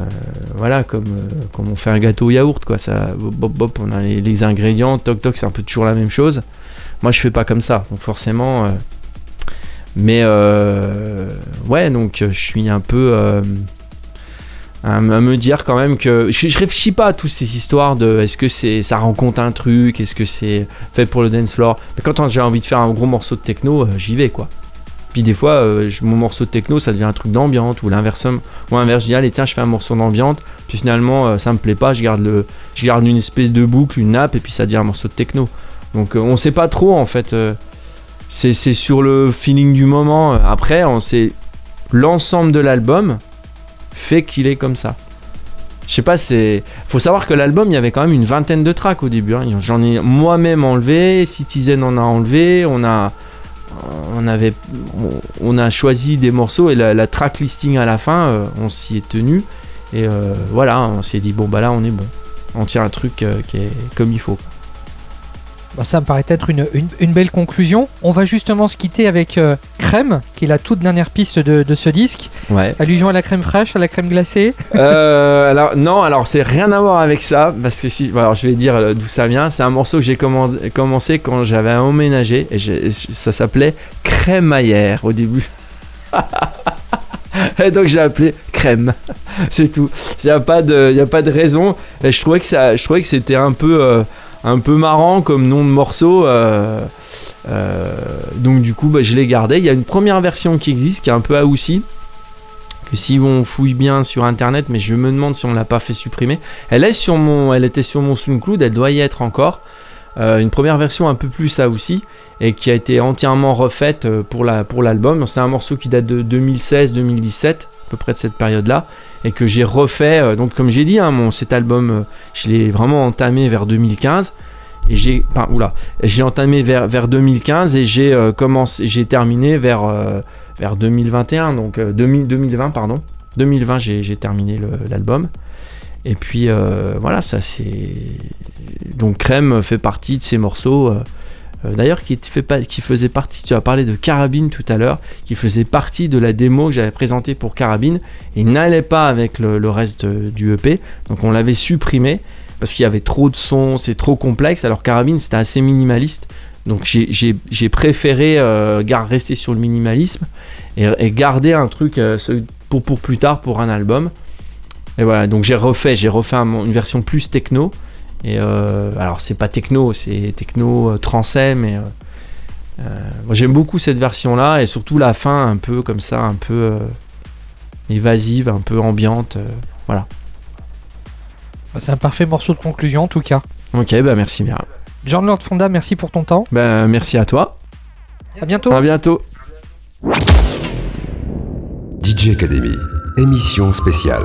C: Euh, voilà, comme, euh, comme on fait un gâteau au yaourt, quoi. Ça, bop, on a les, ingrédients, toc, toc, c'est un peu toujours la même chose. Moi, je fais pas comme ça, donc forcément. euh, mais ouais, donc je suis un peu à, me dire quand même que je, réfléchis pas à toutes ces histoires de est-ce que c'est ça rencontre un truc, est-ce que c'est fait pour le dance floor. Mais quand j'ai envie de faire un gros morceau de techno, j'y vais quoi. Puis des fois, euh, mon morceau de techno, ça devient un truc d'ambiante ou l'inverse. Ou l'inverse, je dis allez tiens, je fais un morceau d'ambiante. Puis finalement, euh, ça me plaît pas, je garde le, je garde une espèce de boucle, une nappe, et puis ça devient un morceau de techno. Donc euh, on sait pas trop en fait. euh, c'est c'est sur le feeling du moment. Après, on sait l'ensemble de l'album fait qu'il est comme ça. Je sais pas, c'est. Faut savoir que l'album, il y avait quand même une vingtaine de tracks au début. hein. J'en ai moi-même enlevé, Citizen en a enlevé, on a. On a choisi des morceaux et la, la track listing à la fin, euh, on s'y est tenu et euh, voilà, on s'est dit bon bah là on est bon, on tient un truc euh, qui est comme il faut.
B: Bah, ça me paraît être une, une- une belle conclusion. On va justement se quitter avec euh, Crème, qui est la toute dernière piste de, de ce disque.
C: Ouais.
B: Allusion à la crème fraîche, à la crème glacée.
C: Euh, alors non, alors c'est rien à voir avec ça parce que si, alors je vais dire euh, d'où ça vient. C'est un morceau que j'ai commencé quand j'avais emménagé et ça s'appelait Crémaillère au début. et donc j'ai appelé Crème. C'est tout. Il n'y a pas de, y a pas de raison. Et je trouvais que ça, je trouvais que c'était un peu, euh, un peu marrant comme nom de morceau. euh, euh, donc du coup, bah, je l'ai gardé. Il y a une première version qui existe, qui est un peu aussi que si on fouille bien sur internet, mais je me demande si on l'a pas fait supprimer. Elle est sur mon, elle était sur mon SoundCloud, elle doit y être encore. Euh, une première version un peu plus aussi et qui a été entièrement refaite euh, pour la pour l'album. C'est un morceau qui date de 2016-2017, à peu près de cette période-là, et que j'ai refait. euh, donc comme j'ai dit, hein, mon cet album, je l'ai vraiment entamé vers 2015 et j'ai, enfin, j'ai entamé vers vers 2015 et j'ai commencé, j'ai terminé vers vers 2021, donc euh, 2000 2020 pardon. 2020 j'ai terminé l'album. Et puis euh, voilà, ça c'est donc Crème fait partie de ces morceaux. euh, euh, D'ailleurs, qui, fait pas, qui faisait partie, tu as parlé de Carabine tout à l'heure, qui faisait partie de la démo que j'avais présentée pour Carabine et n'allait pas avec le, le reste du EP. Donc on l'avait supprimé parce qu'il y avait trop de sons, c'est trop complexe. Alors Carabine c'était assez minimaliste. Donc j'ai- préféré euh, rester sur le minimalisme et, et garder un truc pour, pour plus tard pour un album. Et voilà, donc j'ai refait, j'ai refait un- une version plus techno. Et euh, alors c'est pas techno, c'est techno euh, transet, mais euh, euh, moi, j'aime beaucoup cette version-là et surtout la fin un peu comme ça, un peu euh, évasive, un peu ambiante. euh, voilà.
B: Bah, C'est un parfait morceau de conclusion en tout cas.
C: Ok, bah merci bien.
B: John Lord Fonda, merci pour ton temps.
C: Bah, merci à toi.
B: À bientôt.
C: À bientôt.
A: DJ Academy, émission spéciale.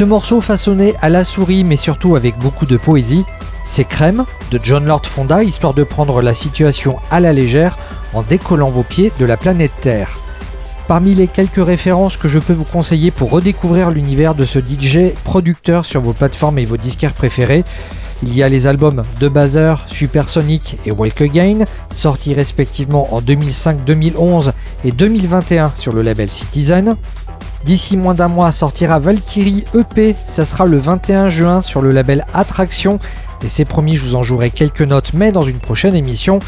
B: Ce morceau façonné à la souris mais surtout avec beaucoup de poésie, c'est Crème de John Lord Fonda, histoire de prendre la situation à la légère en décollant vos pieds de la planète Terre. Parmi les quelques références que je peux vous conseiller pour redécouvrir l'univers de ce DJ producteur sur vos plateformes et vos disquaires préférés, il y a les albums De Bazer, Supersonic et Walk Again, sortis respectivement en 2005, 2011 et 2021 sur le label Citizen. D'ici moins d'un mois sortira Valkyrie EP, ça sera le 21 juin sur le label Attraction et c'est promis, je vous en jouerai quelques notes, mais dans une prochaine émission.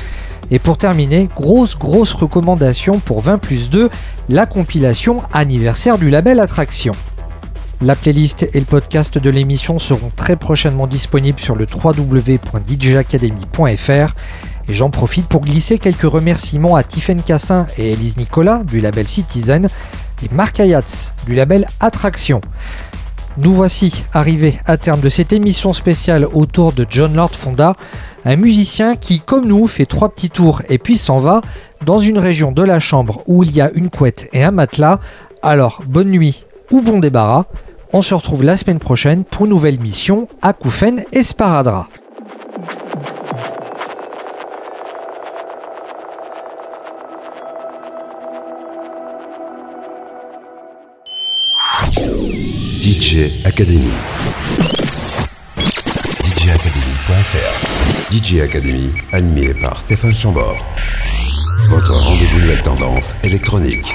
B: Et pour terminer, grosse grosse recommandation pour 20 plus 2, la compilation anniversaire du label Attraction. La playlist et le podcast de l'émission seront très prochainement disponibles sur le www.djacademy.fr et j'en profite pour glisser quelques remerciements à Tiffen Cassin et Elise Nicolas du label Citizen et Marc Ayatz du label Attraction. Nous voici arrivés à terme de cette émission spéciale autour de John Lord Fonda, un musicien qui, comme nous, fait trois petits tours et puis s'en va dans une région de la chambre où il y a une couette et un matelas. Alors, bonne nuit ou bon débarras. On se retrouve la semaine prochaine pour une nouvelle mission à Koufen et Sparadra.
A: DJ Academy. DJacademy.fr DJ Academy, animé par Stéphane Chambord. Votre rendez-vous nouvelle tendance électronique.